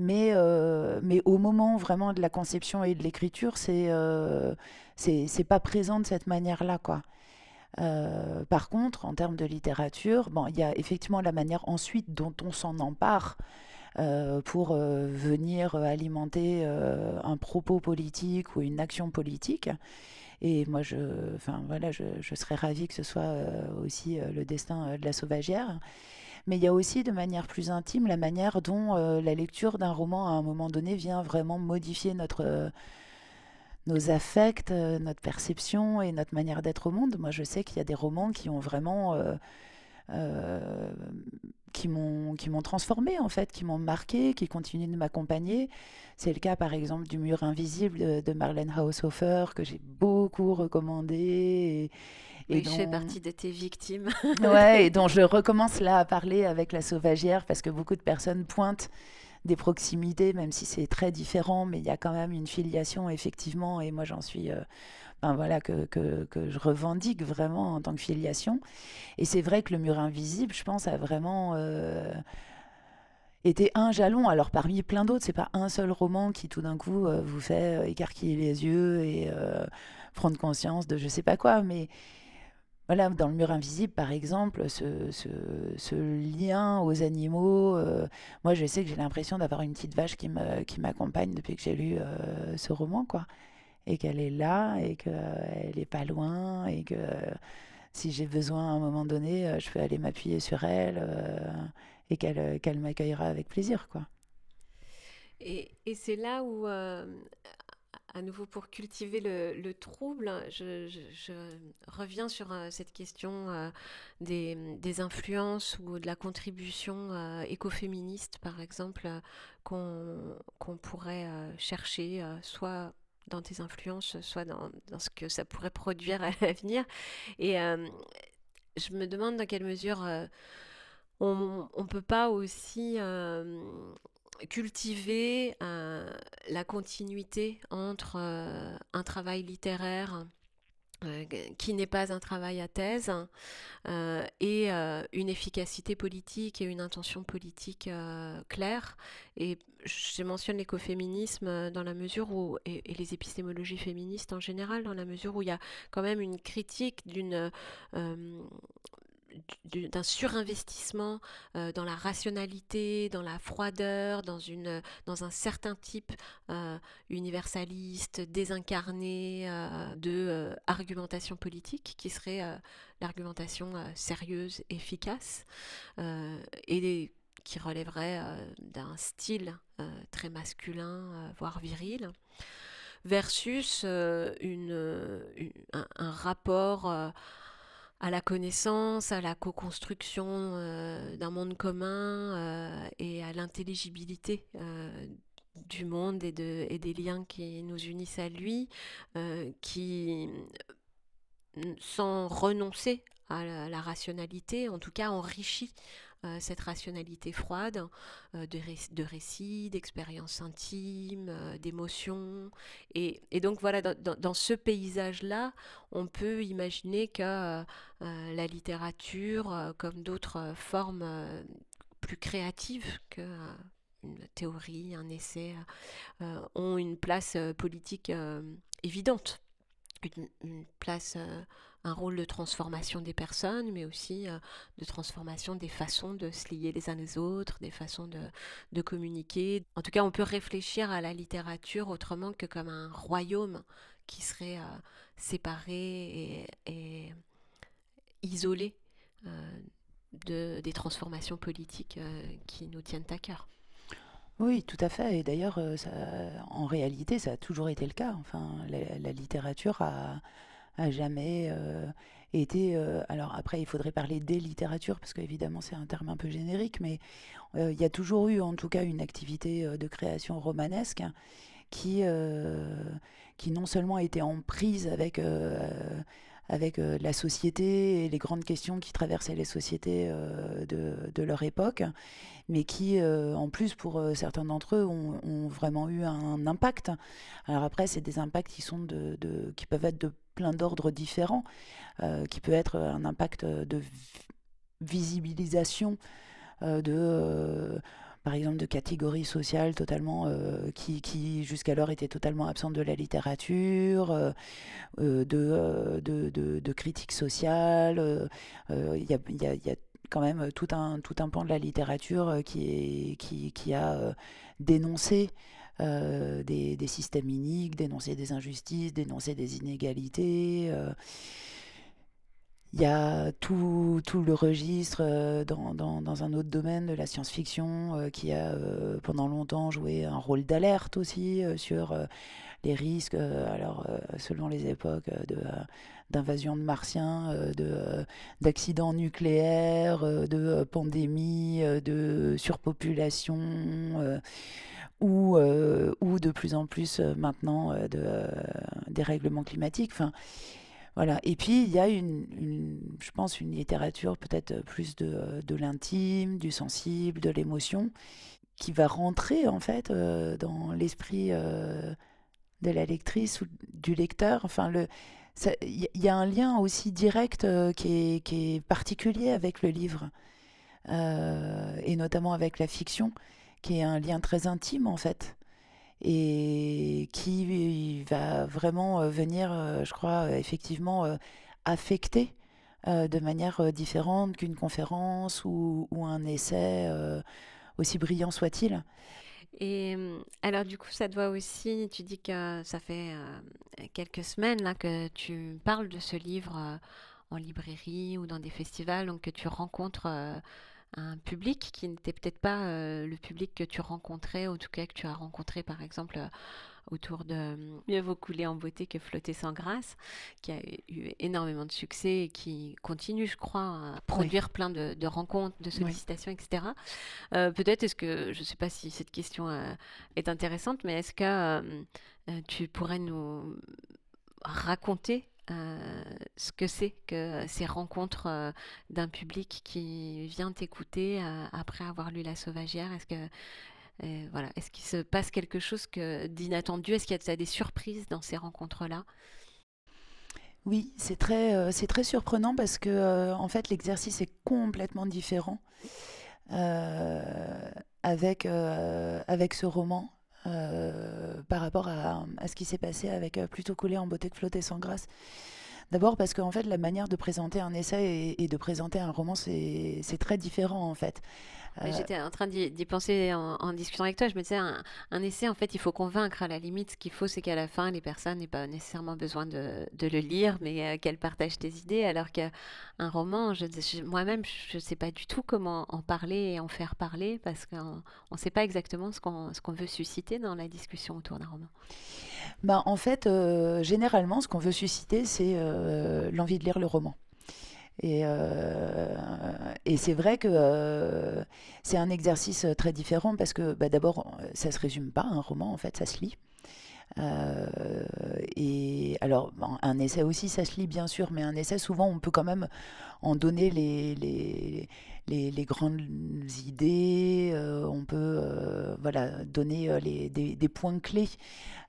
Mais, euh, mais au moment vraiment de la conception et de l'écriture, c'est euh, pas présent de cette manière-là, quoi. Euh, par contre, en termes de littérature, bon, il y a effectivement la manière ensuite dont on s'en empare euh, pour venir alimenter un propos politique ou une action politique. Et moi, je, enfin, voilà, je, je serais ravie que ce soit aussi le destin de la sauvagière. Mais il y a aussi de manière plus intime la manière dont euh, la lecture d'un roman à un moment donné vient vraiment modifier notre, euh, nos affects, euh, notre perception et notre manière d'être au monde. Moi, je sais qu'il y a des romans qui ont vraiment... qui m'ont qui m'ont transformé en fait, qui m'ont marqué, qui continuent de m'accompagner. C'est le cas par exemple du Mur invisible de, de Marlène Haushofer que j'ai beaucoup recommandé et je fais partie de tes victimes. Ouais, et dont je recommence là à parler avec la sauvagière parce que beaucoup de personnes pointent des proximités, même si c'est très différent, mais il y a quand même une filiation effectivement, et moi j'en suis, euh, ben voilà, que, que, que je revendique vraiment en tant que filiation. Et c'est vrai que le mur invisible, je pense, a vraiment euh, été un jalon. Alors parmi plein d'autres, c'est pas un seul roman qui tout d'un coup euh, vous fait euh, écarquiller les yeux et prendre conscience de je sais pas quoi, mais voilà, dans le mur invisible, par exemple, ce, lien aux animaux, euh, moi je sais que j'ai l'impression d'avoir une petite vache qui me, qui m'accompagne depuis que j'ai lu euh, ce roman, quoi. Et qu'elle est là, et qu'elle est pas loin, et que si j'ai besoin à un moment donné, euh, je peux aller m'appuyer sur elle, et qu'elle qu'elle m'accueillera avec plaisir, quoi. Et, et c'est là où, à nouveau pour cultiver le, le trouble, je, reviens sur euh, cette question euh, des, influences ou de la contribution euh, écoféministe, par exemple, qu'on pourrait chercher, soit dans tes influences, soit dans, dans ce que ça pourrait produire à l'avenir. Et je me demande dans quelle mesure on ne peut pas aussi cultiver euh, la continuité entre euh, un travail littéraire euh, qui n'est pas un travail à thèse et une efficacité politique et une intention politique claire. Et je mentionne l'écoféminisme dans la mesure où, et les épistémologies féministes en général, dans la mesure où il y a quand même une critique d'une... euh, d'un surinvestissement euh, dans la rationalité, dans la froideur, dans, une, dans un certain type euh, universaliste, désincarné euh, de argumentation politique, qui serait l'argumentation sérieuse, efficace, et qui relèverait d'un style très masculin, voire viril versus une, un, rapport à la connaissance, à la co-construction euh, d'un monde commun euh, et à l'intelligibilité euh, du monde et, de, et, des liens qui nous unissent à lui, qui, sans renoncer à la, rationalité, en tout cas enrichit cette rationalité froide euh, de, de, récits, d'expériences intimes, euh, d'émotions. Et, donc voilà, dans, ce paysage-là, on peut imaginer que la littérature, comme d'autres formes plus créatives que une théorie, un essai, ont une place politique évidente une, place, euh, un rôle de transformation des personnes, mais aussi euh, de transformation des façons de se lier les uns les autres, des façons de, de, communiquer. En tout cas, on peut réfléchir à la littérature autrement que comme un royaume qui serait euh, séparé et, isolé de, des transformations politiques qui nous tiennent à cœur. Oui, tout à fait. Et d'ailleurs, euh, en réalité, ça a toujours été le cas. Enfin, la, littérature a, jamais euh, été. Euh, alors après, il faudrait parler des littératures parce qu'évidemment, c'est un terme un peu générique, mais il y a toujours eu, en tout cas, une activité de création romanesque qui, qui non seulement était en prise avec avec euh, la société et les grandes questions qui traversaient les sociétés euh, de, leur époque, mais qui, euh, en plus, pour certains d'entre eux, ont, vraiment eu un impact. Alors après, c'est des impacts qui, sont de, qui peuvent être de plein d'ordres différents, qui peut être un impact de visibilisation de par exemple de catégories sociales totalement euh, qui, qui jusqu'alors étaient totalement absentes de la littérature, euh, euh, de, de, de, critiques sociales. Il y a, y, y, a, quand même tout un, tout un pan de la littérature qui, est, qui, qui a dénoncé des, des, systèmes iniques, dénoncé des injustices, dénoncé des inégalités. Il y a tout, tout le registre euh, dans, dans, dans, un autre domaine de la science-fiction euh, qui a euh, pendant longtemps joué un rôle d'alerte aussi sur les risques, alors selon les époques, d'invasion de martiens, de, d'accidents nucléaires, de pandémies, de surpopulation. Ou, ou de plus en plus maintenant de dérèglement climatique. Enfin, voilà. Et puis, il y a une, je pense, une littérature peut-être plus de, de l'intime, du sensible, de l'émotion, qui va rentrer, en fait, euh, dans l'esprit euh, de la lectrice ou du lecteur. Enfin, le, il y, a un lien aussi direct euh, qui, est, qui, est, particulier avec le livre, et notamment avec la fiction, qui est un lien très intime, en fait et qui va vraiment euh, venir, euh, je crois, euh, effectivement affecter de manière différente qu'une conférence ou, un essai, aussi brillant soit-il. Et alors du coup, ça doit aussi, tu dis que ça fait quelques semaines là que tu parles de ce livre en librairie ou dans des festivals, donc que tu rencontres un public qui n'était peut-être pas euh, le public que tu rencontrais, en tout cas que tu as rencontré par exemple euh, autour de euh, Mieux vaut couler en beauté que flotter sans grâce, qui a eu énormément de succès et qui continue, je crois, à produire plein de, rencontres, de sollicitations, etc. peut-être est-ce que, je ne sais pas si cette question est intéressante, mais est-ce que tu pourrais nous raconter euh, ce que c'est que ces rencontres euh, d'un public qui vient t'écouter euh, après avoir lu La Sauvagière? Est-ce que voilà, est-ce qu'il se passe quelque chose d'inattendu? Est-ce qu'il y a des surprises dans ces rencontres-là? Oui, c'est très, c'est très surprenant parce que en fait l'exercice est complètement différent avec, avec ce roman. Euh, par rapport à, ce qui s'est passé avec euh, Plutôt coulé en beauté que flotter sans grâce. D'abord parce qu'en fait, la manière de présenter un essai et, de présenter un roman, c'est très différent en fait. Euh, j'étais en train d'y penser en, discutant avec toi. Je me disais, un, essai, en fait, il faut convaincre. À la limite, ce qu'il faut, c'est qu'à la fin, les personnes n'aient pas nécessairement besoin de, le lire, mais euh, qu'elles partagent tes idées. Alors qu'un roman, moi-même, je ne sais pas du tout comment en parler et en faire parler parce qu'on ne sait pas exactement ce qu'on veut susciter dans la discussion autour d'un roman. Bah, en fait, euh, généralement, ce qu'on veut susciter, c'est l'envie de lire le roman. Et, euh, et c'est vrai que euh, c'est un exercice très différent parce que bah, d'abord, ça se résume pas un roman, en fait, ça se lit. Euh, et alors, un essai aussi, ça se lit bien sûr, mais un essai, souvent, on peut quand même en donner les, les, grandes idées, on peut voilà, donner les, des, points clés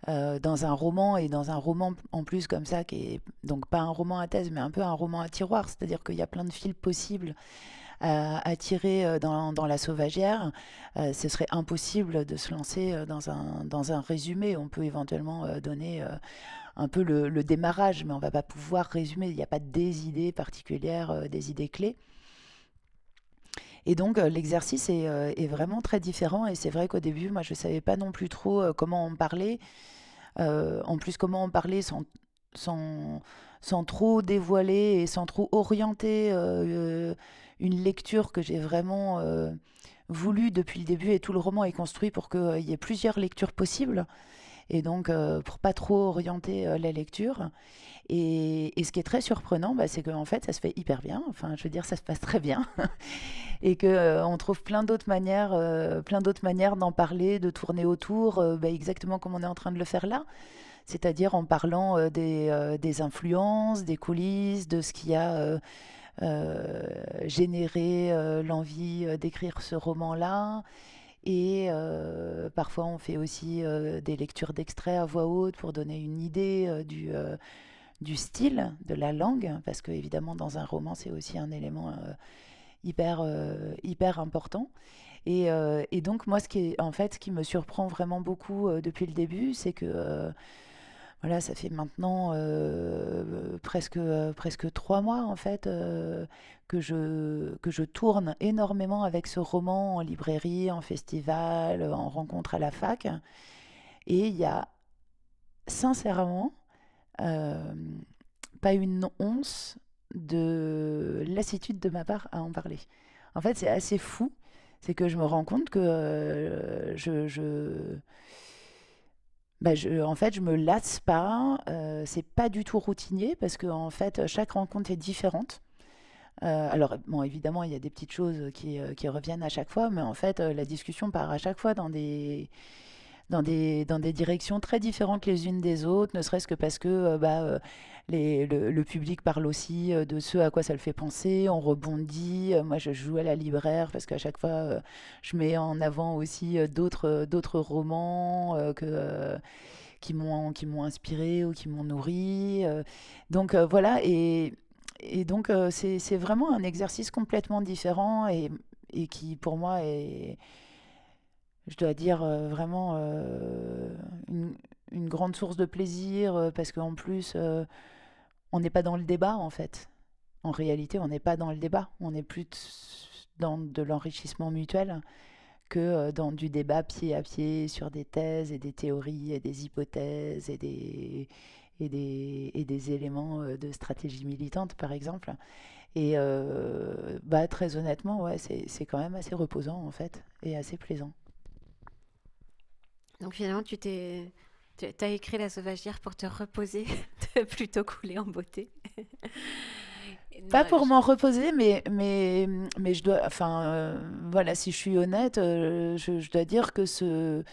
dans un roman, et dans un roman en plus comme ça, qui est donc pas un roman à thèse, mais un peu un roman à tiroir, c'est-à-dire qu'il y a plein de fils possibles à, tirer euh, dans, la sauvagière, euh, ce serait impossible de se lancer euh, dans un, dans un résumé. On peut éventuellement donner un peu le, démarrage, mais on ne va pas pouvoir résumer. Il n'y a pas des idées particulières, des idées clés. Et donc l'exercice est, est, vraiment très différent. Et c'est vrai qu'au début, moi, je ne savais pas non plus trop comment en parler. en plus, comment en parler sans, sans, sans trop dévoiler et sans trop orienter une lecture que j'ai vraiment euh, voulu depuis le début et tout le roman est construit pour qu'il euh, y ait plusieurs lectures possibles et donc euh, pour pas trop orienter la lecture. Et, ce qui est très surprenant, bah, c'est qu'en fait, ça se fait hyper bien. Enfin, je veux dire, ça se passe très bien, et que on trouve plein d'autres manières, d'autres manières d'en parler, de tourner autour, bah, exactement comme on est en train de le faire là. C'est-à-dire en parlant des, influences, des coulisses, de ce qu'il y a euh, euh, l'envie euh, d'écrire ce roman-là. Et parfois, on fait aussi des lectures d'extraits à voix haute pour donner une idée du, du style, de la langue, parce que évidemment, dans un roman, c'est aussi un élément hyper, hyper important. Et, et, donc, moi, ce qui, est, en fait, qui me surprend vraiment beaucoup depuis le début, c'est que voilà, ça fait maintenant euh, presque, euh, presque trois mois en fait euh, que, je, que je tourne énormément avec ce roman en librairie, en festival, en rencontre à la fac. Et il y a sincèrement pas une once de lassitude de ma part à en parler. En fait, c'est assez fou. C'est que je me rends compte que je, je bah, je, en fait, je me lasse pas. Euh, c'est pas du tout routinier parce que en fait, chaque rencontre est différente. Euh, alors, bon, évidemment, il y a des petites choses qui, euh, qui, reviennent à chaque fois, mais en fait, la discussion part à chaque fois dans des, dans des, dans des directions très différentes les unes des autres, ne serait-ce que parce que euh, bah, euh, le, public parle aussi euh, de ce à quoi ça le fait penser, on rebondit. Moi, je joue à la libraire parce qu'à chaque fois, je mets en avant aussi d'autres, d'autres romans que qui m'ont qui m'ont inspiré ou qui m'ont nourri. donc voilà et, et donc c'est, c'est vraiment un exercice complètement différent et, et qui pour moi est je dois dire, euh, vraiment euh, une, grande source de plaisir euh, parce qu'en plus, on n'est pas dans le débat en fait. En réalité, on n'est pas dans le débat. On est plus dans de l'enrichissement mutuel que dans du débat pied à pied sur des thèses et des théories et des hypothèses et des, et des, et des éléments de stratégie militante, par exemple. Et bah, très honnêtement, ouais, c'est quand même assez reposant, en fait, et assez plaisant. Donc finalement, tu t'es, tu as écrit La Sauvagière pour te reposer, plutôt couler en beauté. Pas pour m'en reposer, mais, mais, mais je dois. Enfin, euh, voilà, si je suis honnête, euh, je, dois dire que ce,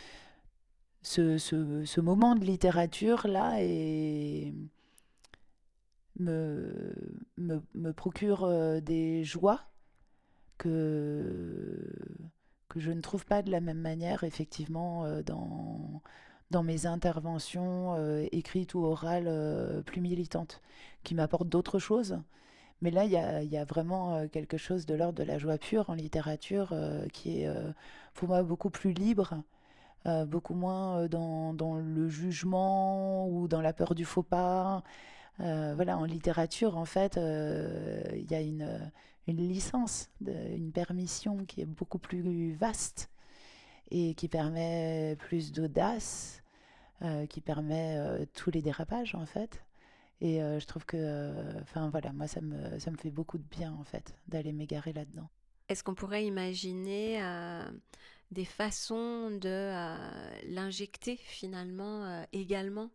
ce, ce, ce moment de littérature-là est, me, me, me procure euh, des joies que que je ne trouve pas de la même manière, effectivement, euh, dans, dans mes interventions euh, écrites ou orales euh, plus militantes, qui m'apportent d'autres choses. Mais là, il y a, y a, vraiment quelque chose de l'ordre de la joie pure en littérature qui est, pour moi, beaucoup plus libre, beaucoup moins dans, dans, le jugement ou dans la peur du faux pas. voilà, en littérature, en fait, il y a une, une licence, une permission qui est beaucoup plus vaste et qui permet plus d'audace, qui permet tous les dérapages, en fait. Et je trouve que, enfin voilà, moi ça me, ça me fait beaucoup de bien en fait d'aller m'égarer là-dedans. Est-ce qu'on pourrait imaginer des façons de l'injecter finalement également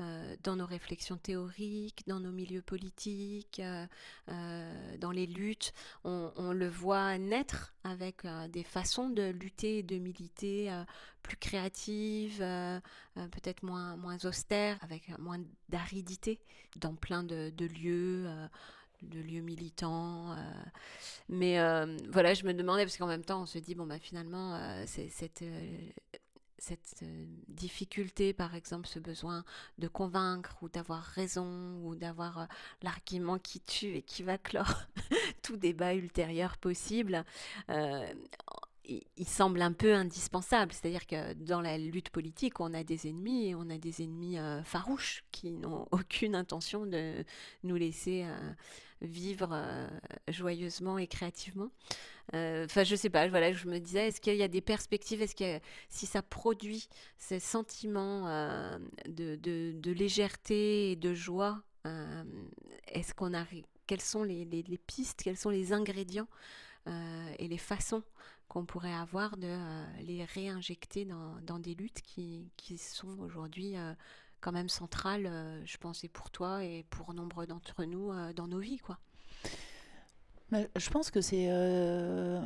euh, dans nos réflexions théoriques, dans nos milieux politiques, euh, euh, dans les luttes. On, le voit naître avec des façons de lutter et de militer plus créatives, peut-être moins, austères, avec moins d'aridité dans plein de, lieux de lieux militants. mais voilà, je me demandais, parce qu'en même temps, on se dit, bon, bah, finalement, c'est cette cette euh, difficulté, par exemple, ce besoin de convaincre ou d'avoir raison ou d'avoir euh, l'argument qui tue et qui va clore tout débat ultérieur possible, euh, il, semble un peu indispensable. C'est-à-dire que dans la lutte politique, on a des ennemis et on a des ennemis farouches qui n'ont aucune intention de nous laisser vivre joyeusement et créativement. Euh, enfin, je sais pas, voilà, je me disais, est-ce qu'il y a des perspectives Est-ce que si ça produit ces sentiments euh, de, de, légèreté et de joie, euh, est-ce qu'on a quelles sont les, les, pistes, quels sont les ingrédients et les façons qu'on pourrait avoir de les réinjecter dans, dans, des luttes qui, qui sont aujourd'hui quand même centrales, je pense, et pour toi et pour nombre d'entre nous dans nos vies, quoi. Je pense que c'est. Euh,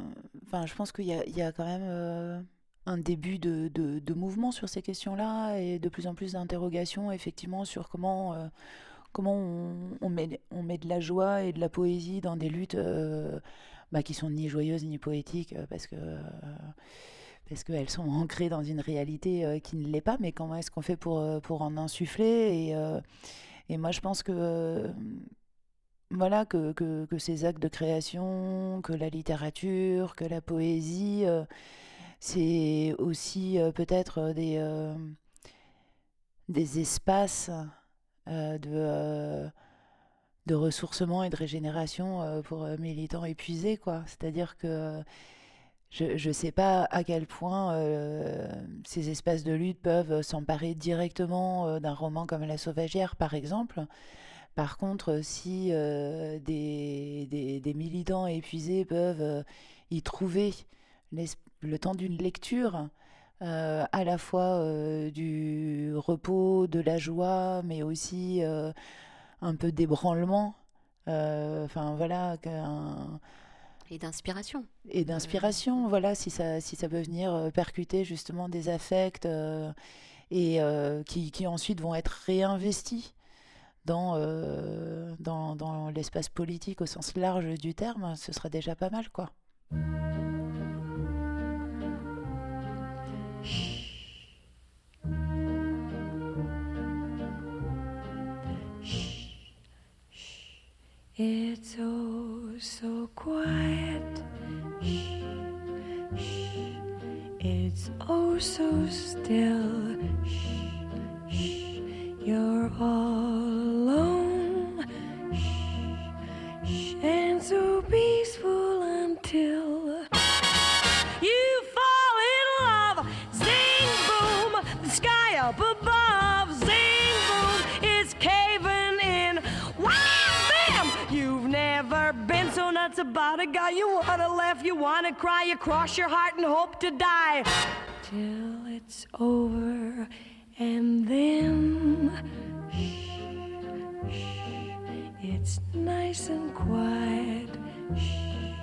enfin, je pense qu'il y, a, quand même euh, un début de, mouvement sur ces questions-là et de plus en plus d'interrogations, effectivement, sur comment, euh, comment on, met, de la joie et de la poésie dans des luttes bah, qui sont ni joyeuses ni poétiques parce que. Parce qu'elles sont ancrées dans une réalité qui ne l'est pas, mais comment est-ce qu'on fait pour, pour en insuffler et, et moi, je pense que voilà, que, que, ces actes de création, que la littérature, que la poésie, euh, c'est aussi euh, peut-être euh, des, des espaces de, de ressourcement et de régénération pour militants épuisés. C'est-à-dire que je ne sais pas à quel point ces espaces de lutte peuvent s'emparer directement d'un roman comme La Sauvagère, par exemple. Par contre, si euh, des, militants épuisés peuvent euh, y trouver le temps d'une lecture, euh, à la fois du repos, de la joie, mais aussi un peu d'ébranlement, enfin voilà, et d'inspiration. Et d'inspiration, voilà, si ça, si ça peut venir percuter justement des affects et qui, qui, ensuite vont être réinvestis dans, euh, dans, dans l'espace politique au sens large du terme, ce serait déjà pas mal, quoi. It's oh so quiet. Shh, shh. It's oh so still. Shh, shh. You're all alone shh, shh, and so peaceful until about a guy. You wanna laugh, you wanna cry, you cross your heart and hope to die till it's over. And then shh, shh, it's nice and quiet. Shh,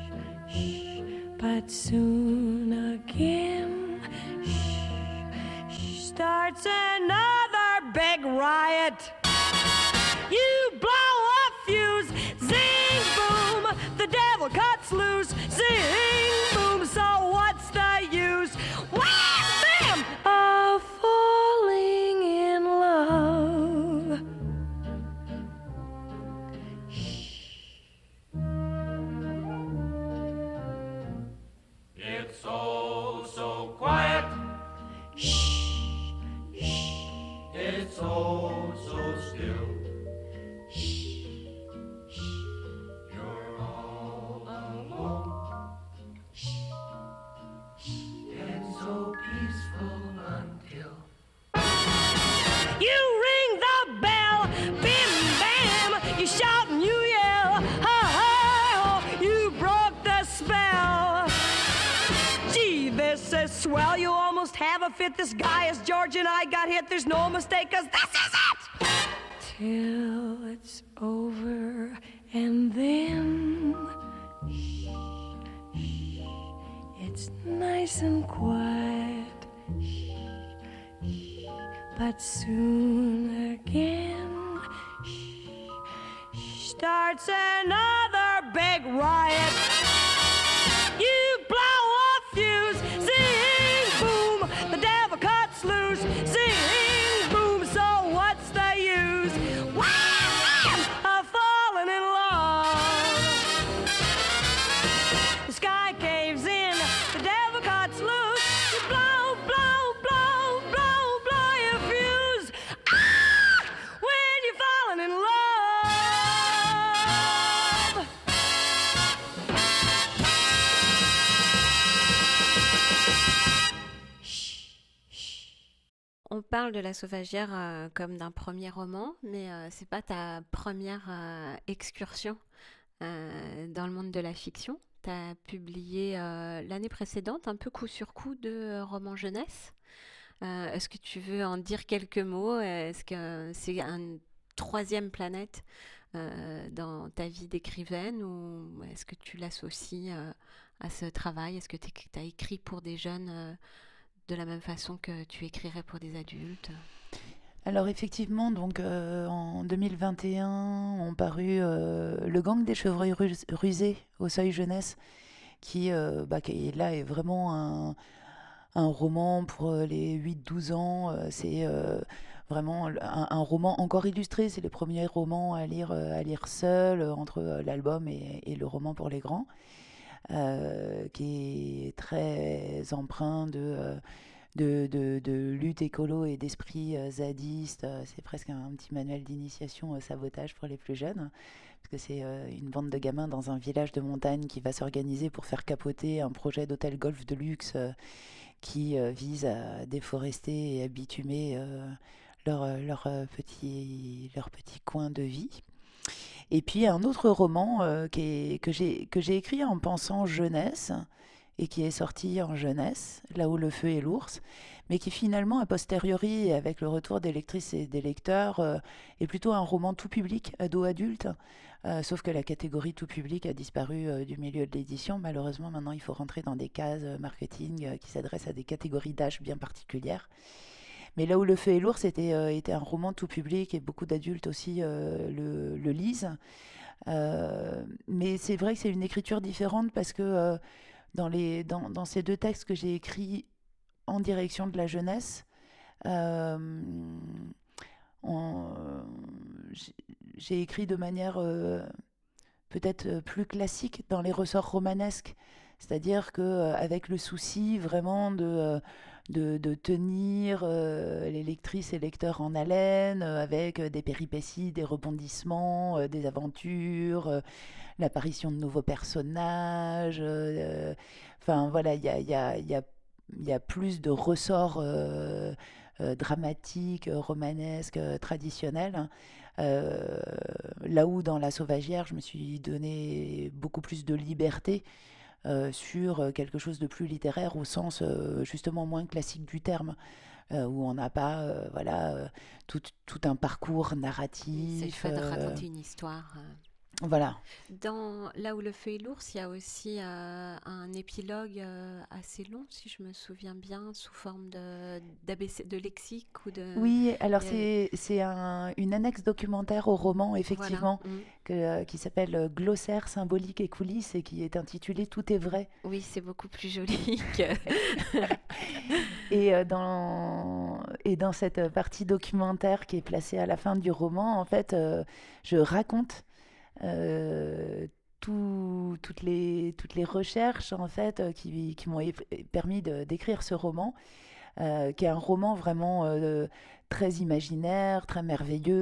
shh, but soon again shh, shh, starts another big riot. You blow the devil cuts loose, zing boom. So what's the use? Wham bam! Of falling in love. It's so, This guy is George and I got hit, there's no mistake, cause this is it! Till Sauvagière euh, comme d'un premier roman, mais euh, c'est pas ta première euh, excursion euh, dans le monde de la fiction. Tu as publié l'année précédente, un peu coup sur coup, de romans jeunesse. Est-ce que tu veux en dire quelques mots? Est-ce que c'est une troisième planète dans ta vie d'écrivaine ou est-ce que tu l'associes à ce travail? Est-ce que tu as écrit pour des jeunes de la même façon que tu écrirais pour des adultes Alors effectivement, donc euh, en 2021, ont paru euh, Le gang des chevreuils rus- rusés au seuil jeunesse, qui, euh, bah, là est vraiment un, un roman pour euh, les 8-12 ans. Euh, C'est vraiment un, roman encore illustré. C'est les premiers romans à lire, à lire seul, entre l'album et le roman pour les grands, euh, qui est très empreint de... euh, de, de, de lutte écolo et d'esprit euh, zadiste. C'est presque un, petit manuel d'initiation au sabotage pour les plus jeunes, parce que c'est une bande de gamins dans un village de montagne qui va s'organiser pour faire capoter un projet d'hôtel golf de luxe qui vise à déforester et à bitumer leur, leur, petit, leur petit coin de vie. Et puis un autre roman euh, que j'ai écrit en pensant jeunesse et qui est sorti en jeunesse, là où le feu est l'ours, mais qui finalement, a posteriori, avec le retour des lectrices et des lecteurs, euh, est plutôt un roman tout public, ado-adulte, euh, sauf que la catégorie tout public a disparu du milieu de l'édition. Malheureusement, maintenant, il faut rentrer dans des cases marketing qui s'adressent à des catégories d'âge bien particulières. Mais là où le feu est lourd, c'était euh, était un roman tout public et beaucoup d'adultes aussi euh, le, le lisent. Euh, mais c'est vrai que c'est une écriture différente parce que dans, les, dans, dans ces deux textes que j'ai écrits en direction de la jeunesse, j'ai- écrit de manière peut-être plus classique dans les ressorts romanesques. C'est-à-dire que euh, avec le souci vraiment de, de, de tenir euh, les lectrices et lecteurs en haleine, euh, avec euh, des péripéties, des rebondissements, euh, des aventures, l'apparition de nouveaux personnages. Enfin voilà, il y a, y a- y a- y a plus de ressorts dramatiques, romanesques, traditionnels. là où dans La Sauvagière, je me suis donné beaucoup plus de liberté sur euh, quelque chose de plus littéraire au sens euh, justement moins classique du terme, euh, où on n'a pas euh, voilà, euh, tout, tout un parcours C'est le narratif. fait de euh, raconter une histoire. Voilà. Dans Là où le feu est l'ours, il y a aussi euh, un épilogue euh, assez long, si je me souviens bien, sous forme de, de lexique ou de... Oui, alors euh, c'est c'est un- une annexe documentaire au roman, effectivement, Mm. que, euh, qui s'appelle Glossaire symbolique et coulisses et qui est intitulé Tout est vrai. Oui, c'est beaucoup plus joli que... Et, dans, et dans cette partie documentaire qui est placée à la fin du roman, en fait, je raconte tout- toutes, les, toutes les recherches en fait, euh, qui, qui m'ont é- permis d'écrire ce roman, euh, qui est un roman vraiment euh, très imaginaire, très merveilleux,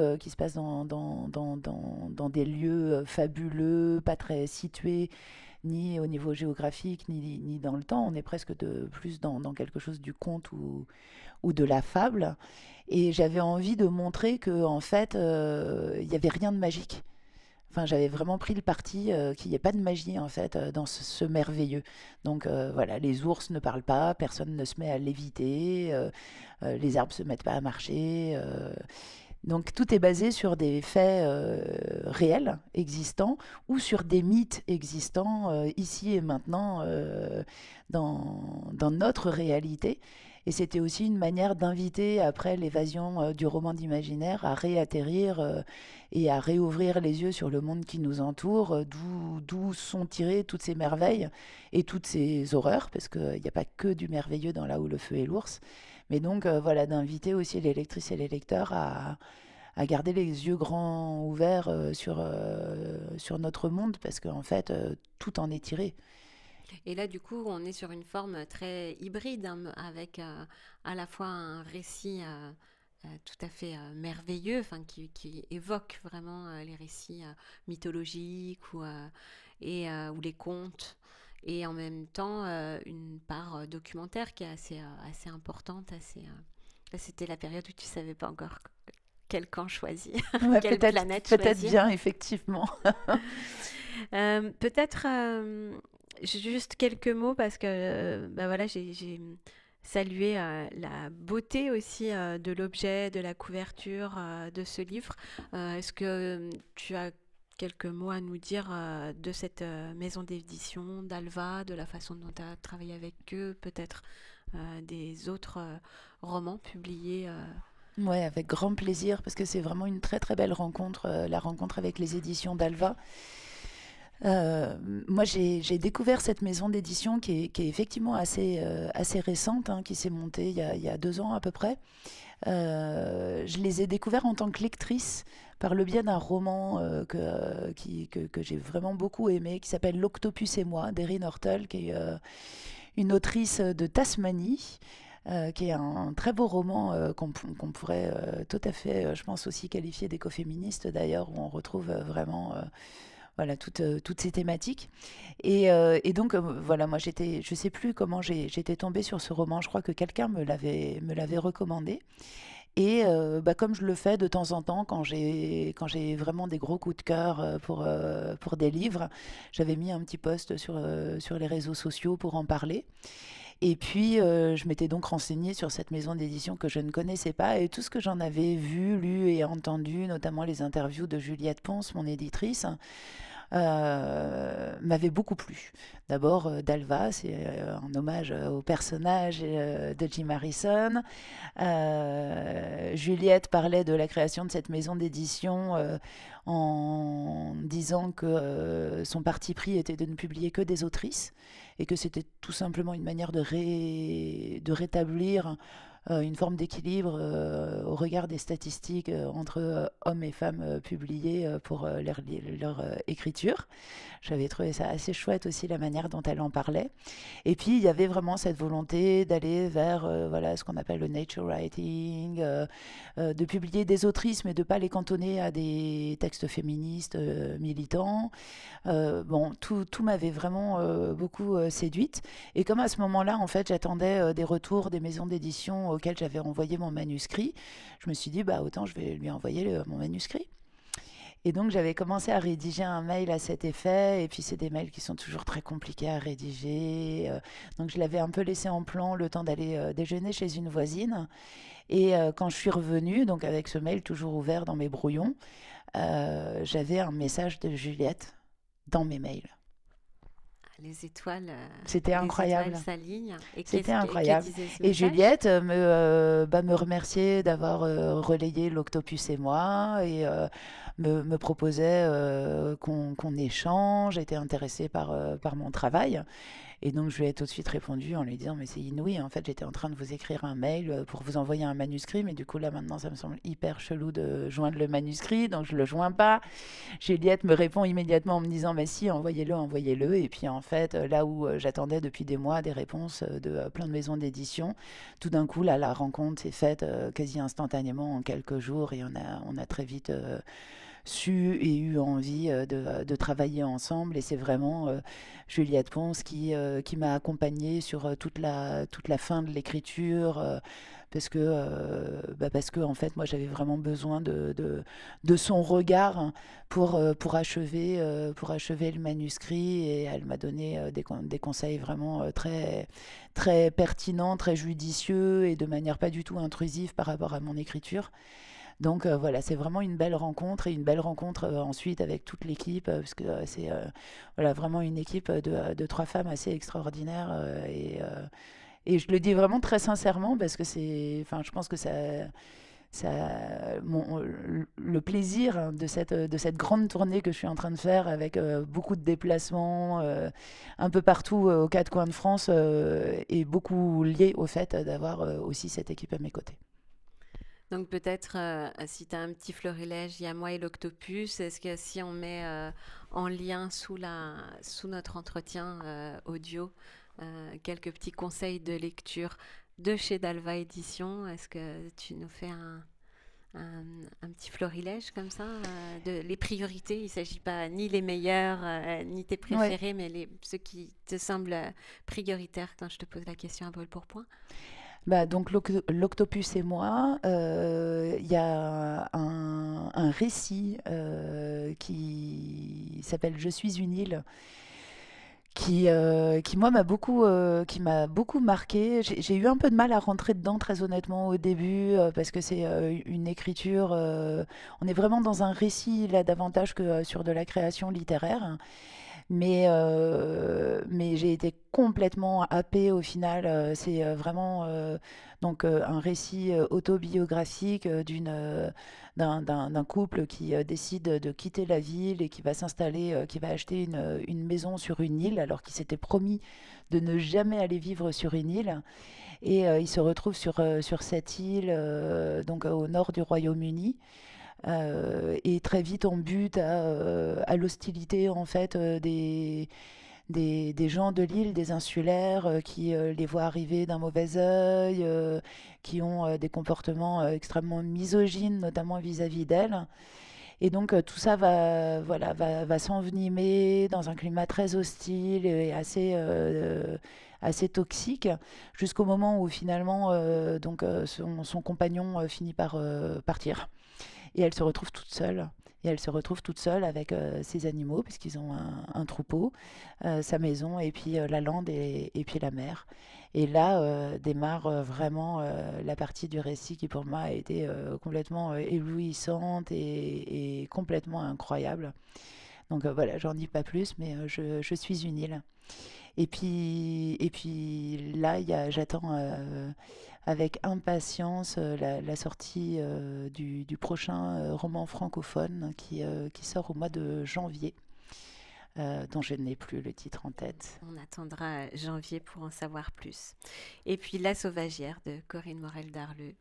euh, qui se passe dans, dans, dans, dans, des lieux euh, fabuleux, pas très situés, ni au niveau géographique, ni, ni dans le temps. On est presque de, plus dans, quelque chose du conte ou, ou de la fable. Et j'avais envie de montrer que en fait, euh, il n'y avait rien de magique. Enfin, j'avais vraiment pris le parti euh, qu'il n'y ait pas de magie en fait euh, dans ce, merveilleux. Donc euh, voilà, les ours ne parlent pas, personne ne se met à léviter, les arbres se mettent pas à marcher. donc tout est basé sur des faits réels existants ou sur des mythes existants ici et maintenant dans notre réalité. Et c'était aussi une manière d'inviter, après l'évasion euh, du roman d'imaginaire, à réatterrir euh, et à réouvrir les yeux sur le monde qui nous entoure, euh, d'où sont tirées toutes ces merveilles et toutes ces horreurs, parce qu'il n'y a pas que du merveilleux dans Là où le feu et l'ours. Mais donc, voilà, d'inviter aussi les lectrices et les lecteurs à, garder les yeux grands ouverts sur, sur notre monde, parce qu'en fait, tout en est tiré. Et là, du coup, on est sur une forme très hybride, hein, avec euh, à la fois un récit euh, euh, tout à fait merveilleux, enfin, qui, qui évoque vraiment les récits mythologiques ou, et, ou les contes, et en même temps une part documentaire qui est assez, assez importante. Assez, Là, c'était la période où tu savais pas encore quel camp choisir, Ouais, quelle peut-être planète peut-être bien, effectivement. Peut-être juste quelques mots parce que bah voilà, j'ai salué euh, la beauté aussi euh, de l'objet, de la couverture euh, de ce livre. Est-ce que tu as quelques mots à nous dire de cette maison d'édition, d'Alva, de la façon dont tu as travaillé avec eux, peut-être des autres romans publiés Ouais, avec grand plaisir, parce que c'est vraiment une très très belle rencontre, la rencontre avec les éditions d'Alva. Euh, moi, j'ai découvert cette maison d'édition qui est, effectivement assez, euh, récente, hein, qui s'est montée il y, a, deux ans à peu près. Euh, je les ai découverts en tant que lectrice par le biais d'un roman que, j'ai vraiment beaucoup aimé, qui s'appelle L'Octopus et moi, d'Erin Hortel, qui est une autrice de Tasmanie. qui est un très beau roman qu'on pou- qu'on pourrait tout à fait, je pense aussi qualifier d'écoféministe d'ailleurs, où on retrouve vraiment voilà, toutes, euh, toutes ces thématiques. Et, euh, et donc, euh, voilà, moi, j'étais, je sais plus comment j'étais tombée sur ce roman. Je crois que quelqu'un me l'avait, me l'avait recommandé. Et bah, comme je le fais de temps en temps, quand j'ai, quand j'ai vraiment des gros coups de cœur pour, pour des livres, j'avais mis un petit post sur, sur les réseaux sociaux pour en parler. Et puis, euh, je m'étais donc renseignée sur cette maison d'édition que je ne connaissais pas et tout ce que j'en avais vu, lu et entendu, notamment les interviews de Juliette Ponce, mon éditrice, euh, m'avait beaucoup plu. D'abord, euh, Dalva, c'est euh, un hommage au personnage de Jim Harrison. Juliette parlait de la création de cette maison d'édition en disant que son parti pris était de ne publier que des autrices et que c'était tout simplement une manière de, ré- de rétablir une forme d'équilibre euh, au regard des statistiques euh, entre euh, hommes et femmes euh, publiés euh, pour euh, leur, euh, écriture. J'avais trouvé ça assez chouette aussi la manière dont elle en parlait. Et puis il y avait vraiment cette volonté d'aller vers euh, voilà ce qu'on appelle le nature writing, euh, euh, de publier des autrices mais de pas les cantonner à des textes féministes euh, militants. Euh, bon, tout, tout m'avait vraiment euh, beaucoup euh, séduite. Et comme à ce moment-là, en fait, j'attendais euh, des retours des maisons d'édition j'avais envoyé mon manuscrit, je me suis dit, bah autant je vais lui envoyer le- mon manuscrit. Et donc j'avais commencé à rédiger un mail à cet effet, et puis c'est des mails qui sont toujours très compliqués à rédiger. euh, donc je l'avais un peu laissé en plan le temps d'aller euh, déjeuner chez une voisine. Et euh, quand je suis revenue, donc avec ce mail toujours ouvert dans mes brouillons, j'avais un message de Juliette dans mes mails. Les étoiles. euh, C'était incroyable. Et C'était incroyable. Et message Juliette euh, me, euh, bah, me remerciait d'avoir euh, relayé l'Octopus et moi et euh, me, me proposait qu'on échange, était intéressée par, par mon travail. Et donc je lui ai tout de suite répondu en lui disant mais c'est inouï, en fait j'étais en train de vous écrire un mail euh, pour vous envoyer un manuscrit, mais du coup là maintenant ça me semble hyper chelou de joindre le manuscrit, donc je le joins pas. Juliette me répond immédiatement en me disant mais si envoyez-le, envoyez-le. Et puis en fait euh, là où euh, j'attendais depuis des mois des réponses de plein de maisons d'édition, tout d'un coup là la rencontre s'est faite quasi instantanément en quelques jours et on a, très vite su et eu envie de, de travailler ensemble. Et c'est vraiment Juliette Ponce qui, qui m'a accompagnée sur toute, la, toute la fin de l'écriture parce que, euh, bah parce que en fait, moi, j'avais vraiment besoin de, de, de, son regard pour, euh, pour, achever, euh, pour achever le manuscrit. Et elle m'a donné des, des, conseils vraiment très, très pertinents, très judicieux et de manière pas du tout intrusive par rapport à mon écriture. Donc voilà, c'est vraiment une belle rencontre et une belle rencontre ensuite avec toute l'équipe, parce que c'est voilà, vraiment une équipe de, trois femmes assez extraordinaires et et je le dis vraiment très sincèrement parce que c'est, enfin, je pense que ça, ça, le plaisir de cette, de cette grande tournée que je suis en train de faire avec euh, beaucoup de déplacements euh, un peu partout euh, aux quatre coins de France est beaucoup lié au fait d'avoir aussi cette équipe à mes côtés. Donc peut-être, si tu as un petit florilège, il y a moi et l'octopus, est-ce que si on met en lien sous, la, sous notre entretien audio euh, quelques petits conseils de lecture de chez Dalva Édition. Est-ce que tu nous fais un, un, petit florilège comme ça euh, de les priorités? Il ne s'agit pas ni les meilleurs, euh, ni tes préférés, mais les, ceux qui te semblent prioritaires quand je te pose la question à brûle pour point. Bah, donc l'octopus et moi, il y a un, récit qui s'appelle Je suis une île qui, euh, qui moi m'a beaucoup, euh, qui m'a beaucoup marqué. J'ai eu un peu de mal à rentrer dedans très honnêtement au début euh, parce que c'est une écriture. on est vraiment dans un récit là davantage que sur de la création littéraire. Mais, mais j'ai été complètement happée au final. C'est vraiment donc un récit autobiographique d'une d'un couple qui euh, décide de quitter la ville et qui va s'installer, euh, qui va acheter une, une, maison sur une île alors qu'il s'était promis de ne jamais aller vivre sur une île. Et euh, il se retrouve sur, sur cette île, donc au nord du Royaume-Uni. Et très vite on bute à, à l'hostilité en fait des, des, des, gens de l'île, des insulaires, euh, qui euh, les voient arriver d'un mauvais œil, euh, qui ont des comportements extrêmement misogynes, notamment vis-à-vis d'elles. Et donc tout ça va, voilà, va, s'envenimer dans un climat très hostile et assez, assez toxique, jusqu'au moment où finalement donc, son compagnon finit par partir. Et elle se retrouve toute seule et elle se retrouve toute seule avec euh, ses animaux, puisqu'ils ont un, troupeau, euh, sa maison, et puis euh, la lande et, puis la mer. Et là démarre vraiment la partie du récit qui pour moi a été complètement éblouissante et, complètement incroyable. Donc voilà, j'en dis pas plus, mais je, je, suis une île. Et puis, et puis là, j'attends avec impatience euh, la, sortie euh, du, prochain euh, roman francophone qui, qui, sort au mois de janvier. dont je n'ai plus le titre en tête. On attendra janvier pour en savoir plus. Et puis La Sauvagière de Corinne Morel-Darleux,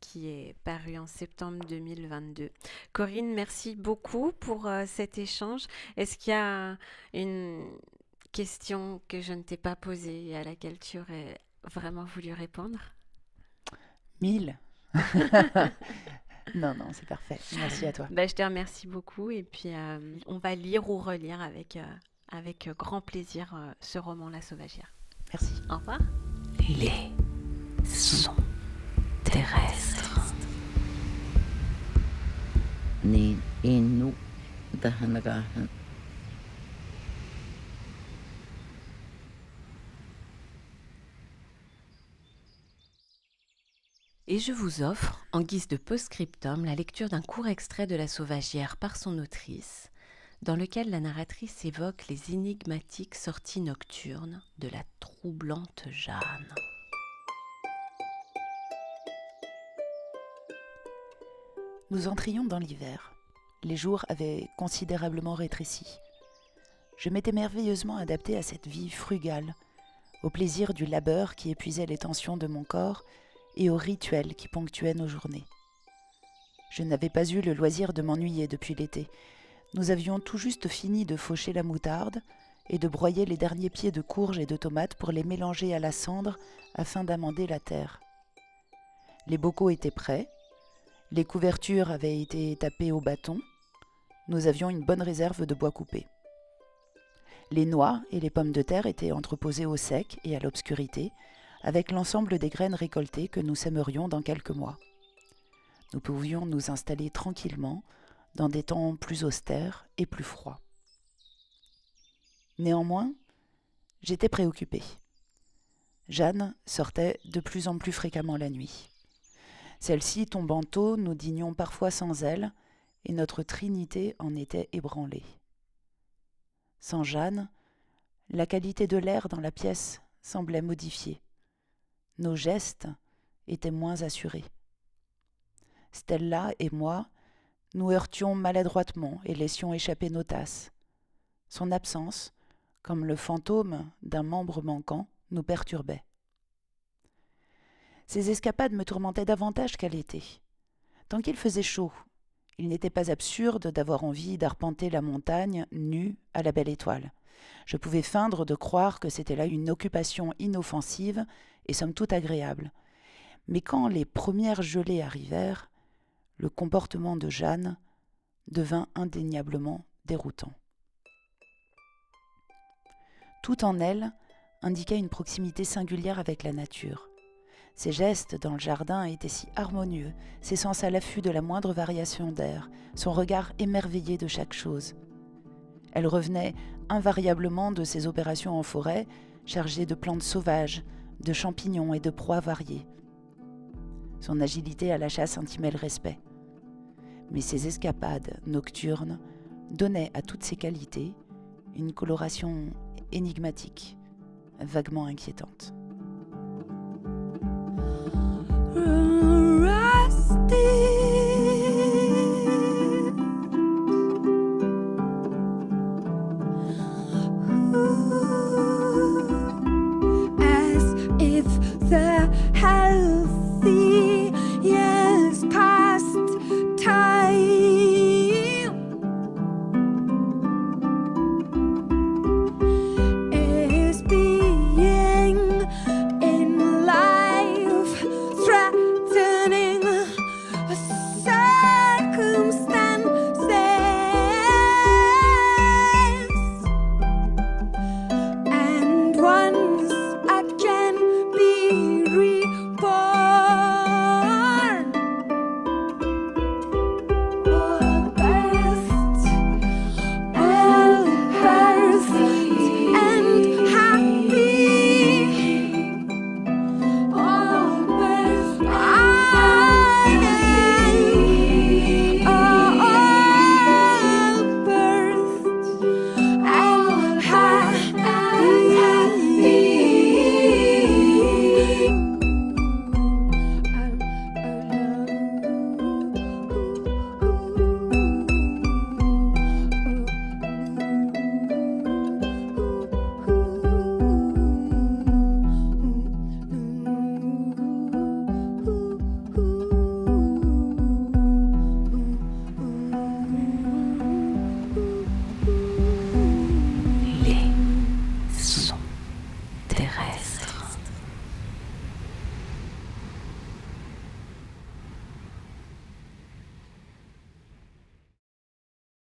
qui est paru en septembre 2022. Corinne, merci beaucoup pour cet échange. Est-ce qu'il y a une question que je ne t'ai pas posée et à laquelle tu aurais vraiment voulu répondre Mille Non, non, c'est parfait. Merci à toi. Bah, je te remercie beaucoup et puis euh, on va lire ou relire avec, euh, avec grand plaisir euh, ce roman La Sauvagière. Merci. Au revoir. Les sons terrestres. Ni inu Et je vous offre, en guise de post-scriptum, la lecture d'un court extrait de La Sauvagière par son autrice, dans lequel la narratrice évoque les énigmatiques sorties nocturnes de la troublante Jeanne. Nous entrions dans l'hiver. Les jours avaient considérablement rétréci. Je m'étais merveilleusement adapté à cette vie frugale, au plaisir du labeur qui épuisait les tensions de mon corps et aux rituels qui ponctuaient nos journées. Je n'avais pas eu le loisir de m'ennuyer depuis l'été. Nous avions tout juste fini de faucher la moutarde et de broyer les derniers pieds de courge et de tomates pour les mélanger à la cendre afin d'amender la terre. Les bocaux étaient prêts, les couvertures avaient été tapées au bâton, nous avions une bonne réserve de bois coupé. Les noix et les pommes de terre étaient entreposées au sec et à l'obscurité, avec l'ensemble des graines récoltées que nous sèmerions dans quelques mois. Nous pouvions nous installer tranquillement dans des temps plus austères et plus froids. Néanmoins, j'étais préoccupée. Jeanne sortait de plus en plus fréquemment la nuit. Celle-ci tombant tôt, nous dînions parfois sans elle, et notre trinité en était ébranlée. Sans Jeanne, la qualité de l'air dans la pièce semblait modifiée. Nos gestes étaient moins assurés. Stella et moi, nous heurtions maladroitement et laissions échapper nos tasses. Son absence, comme le fantôme d'un membre manquant, nous perturbait. Ces escapades me tourmentaient davantage qu'à l'été. Tant qu'il faisait chaud, il n'était pas absurde d'avoir envie d'arpenter la montagne nue à la belle étoile. Je pouvais feindre de croire que c'était là une occupation inoffensive et somme toute agréable. Mais quand les premières gelées arrivèrent, le comportement de Jeanne devint indéniablement déroutant. Tout en elle indiquait une proximité singulière avec la nature. Ses gestes dans le jardin étaient si harmonieux, ses sens à l'affût de la moindre variation d'air, son regard émerveillé de chaque chose. Elle revenait invariablement de ses opérations en forêt, chargée de plantes sauvages, de champignons et de proies variées. Son agilité à la chasse intimait le respect. Mais ses escapades nocturnes donnaient à toutes ses qualités une coloration énigmatique, vaguement inquiétante.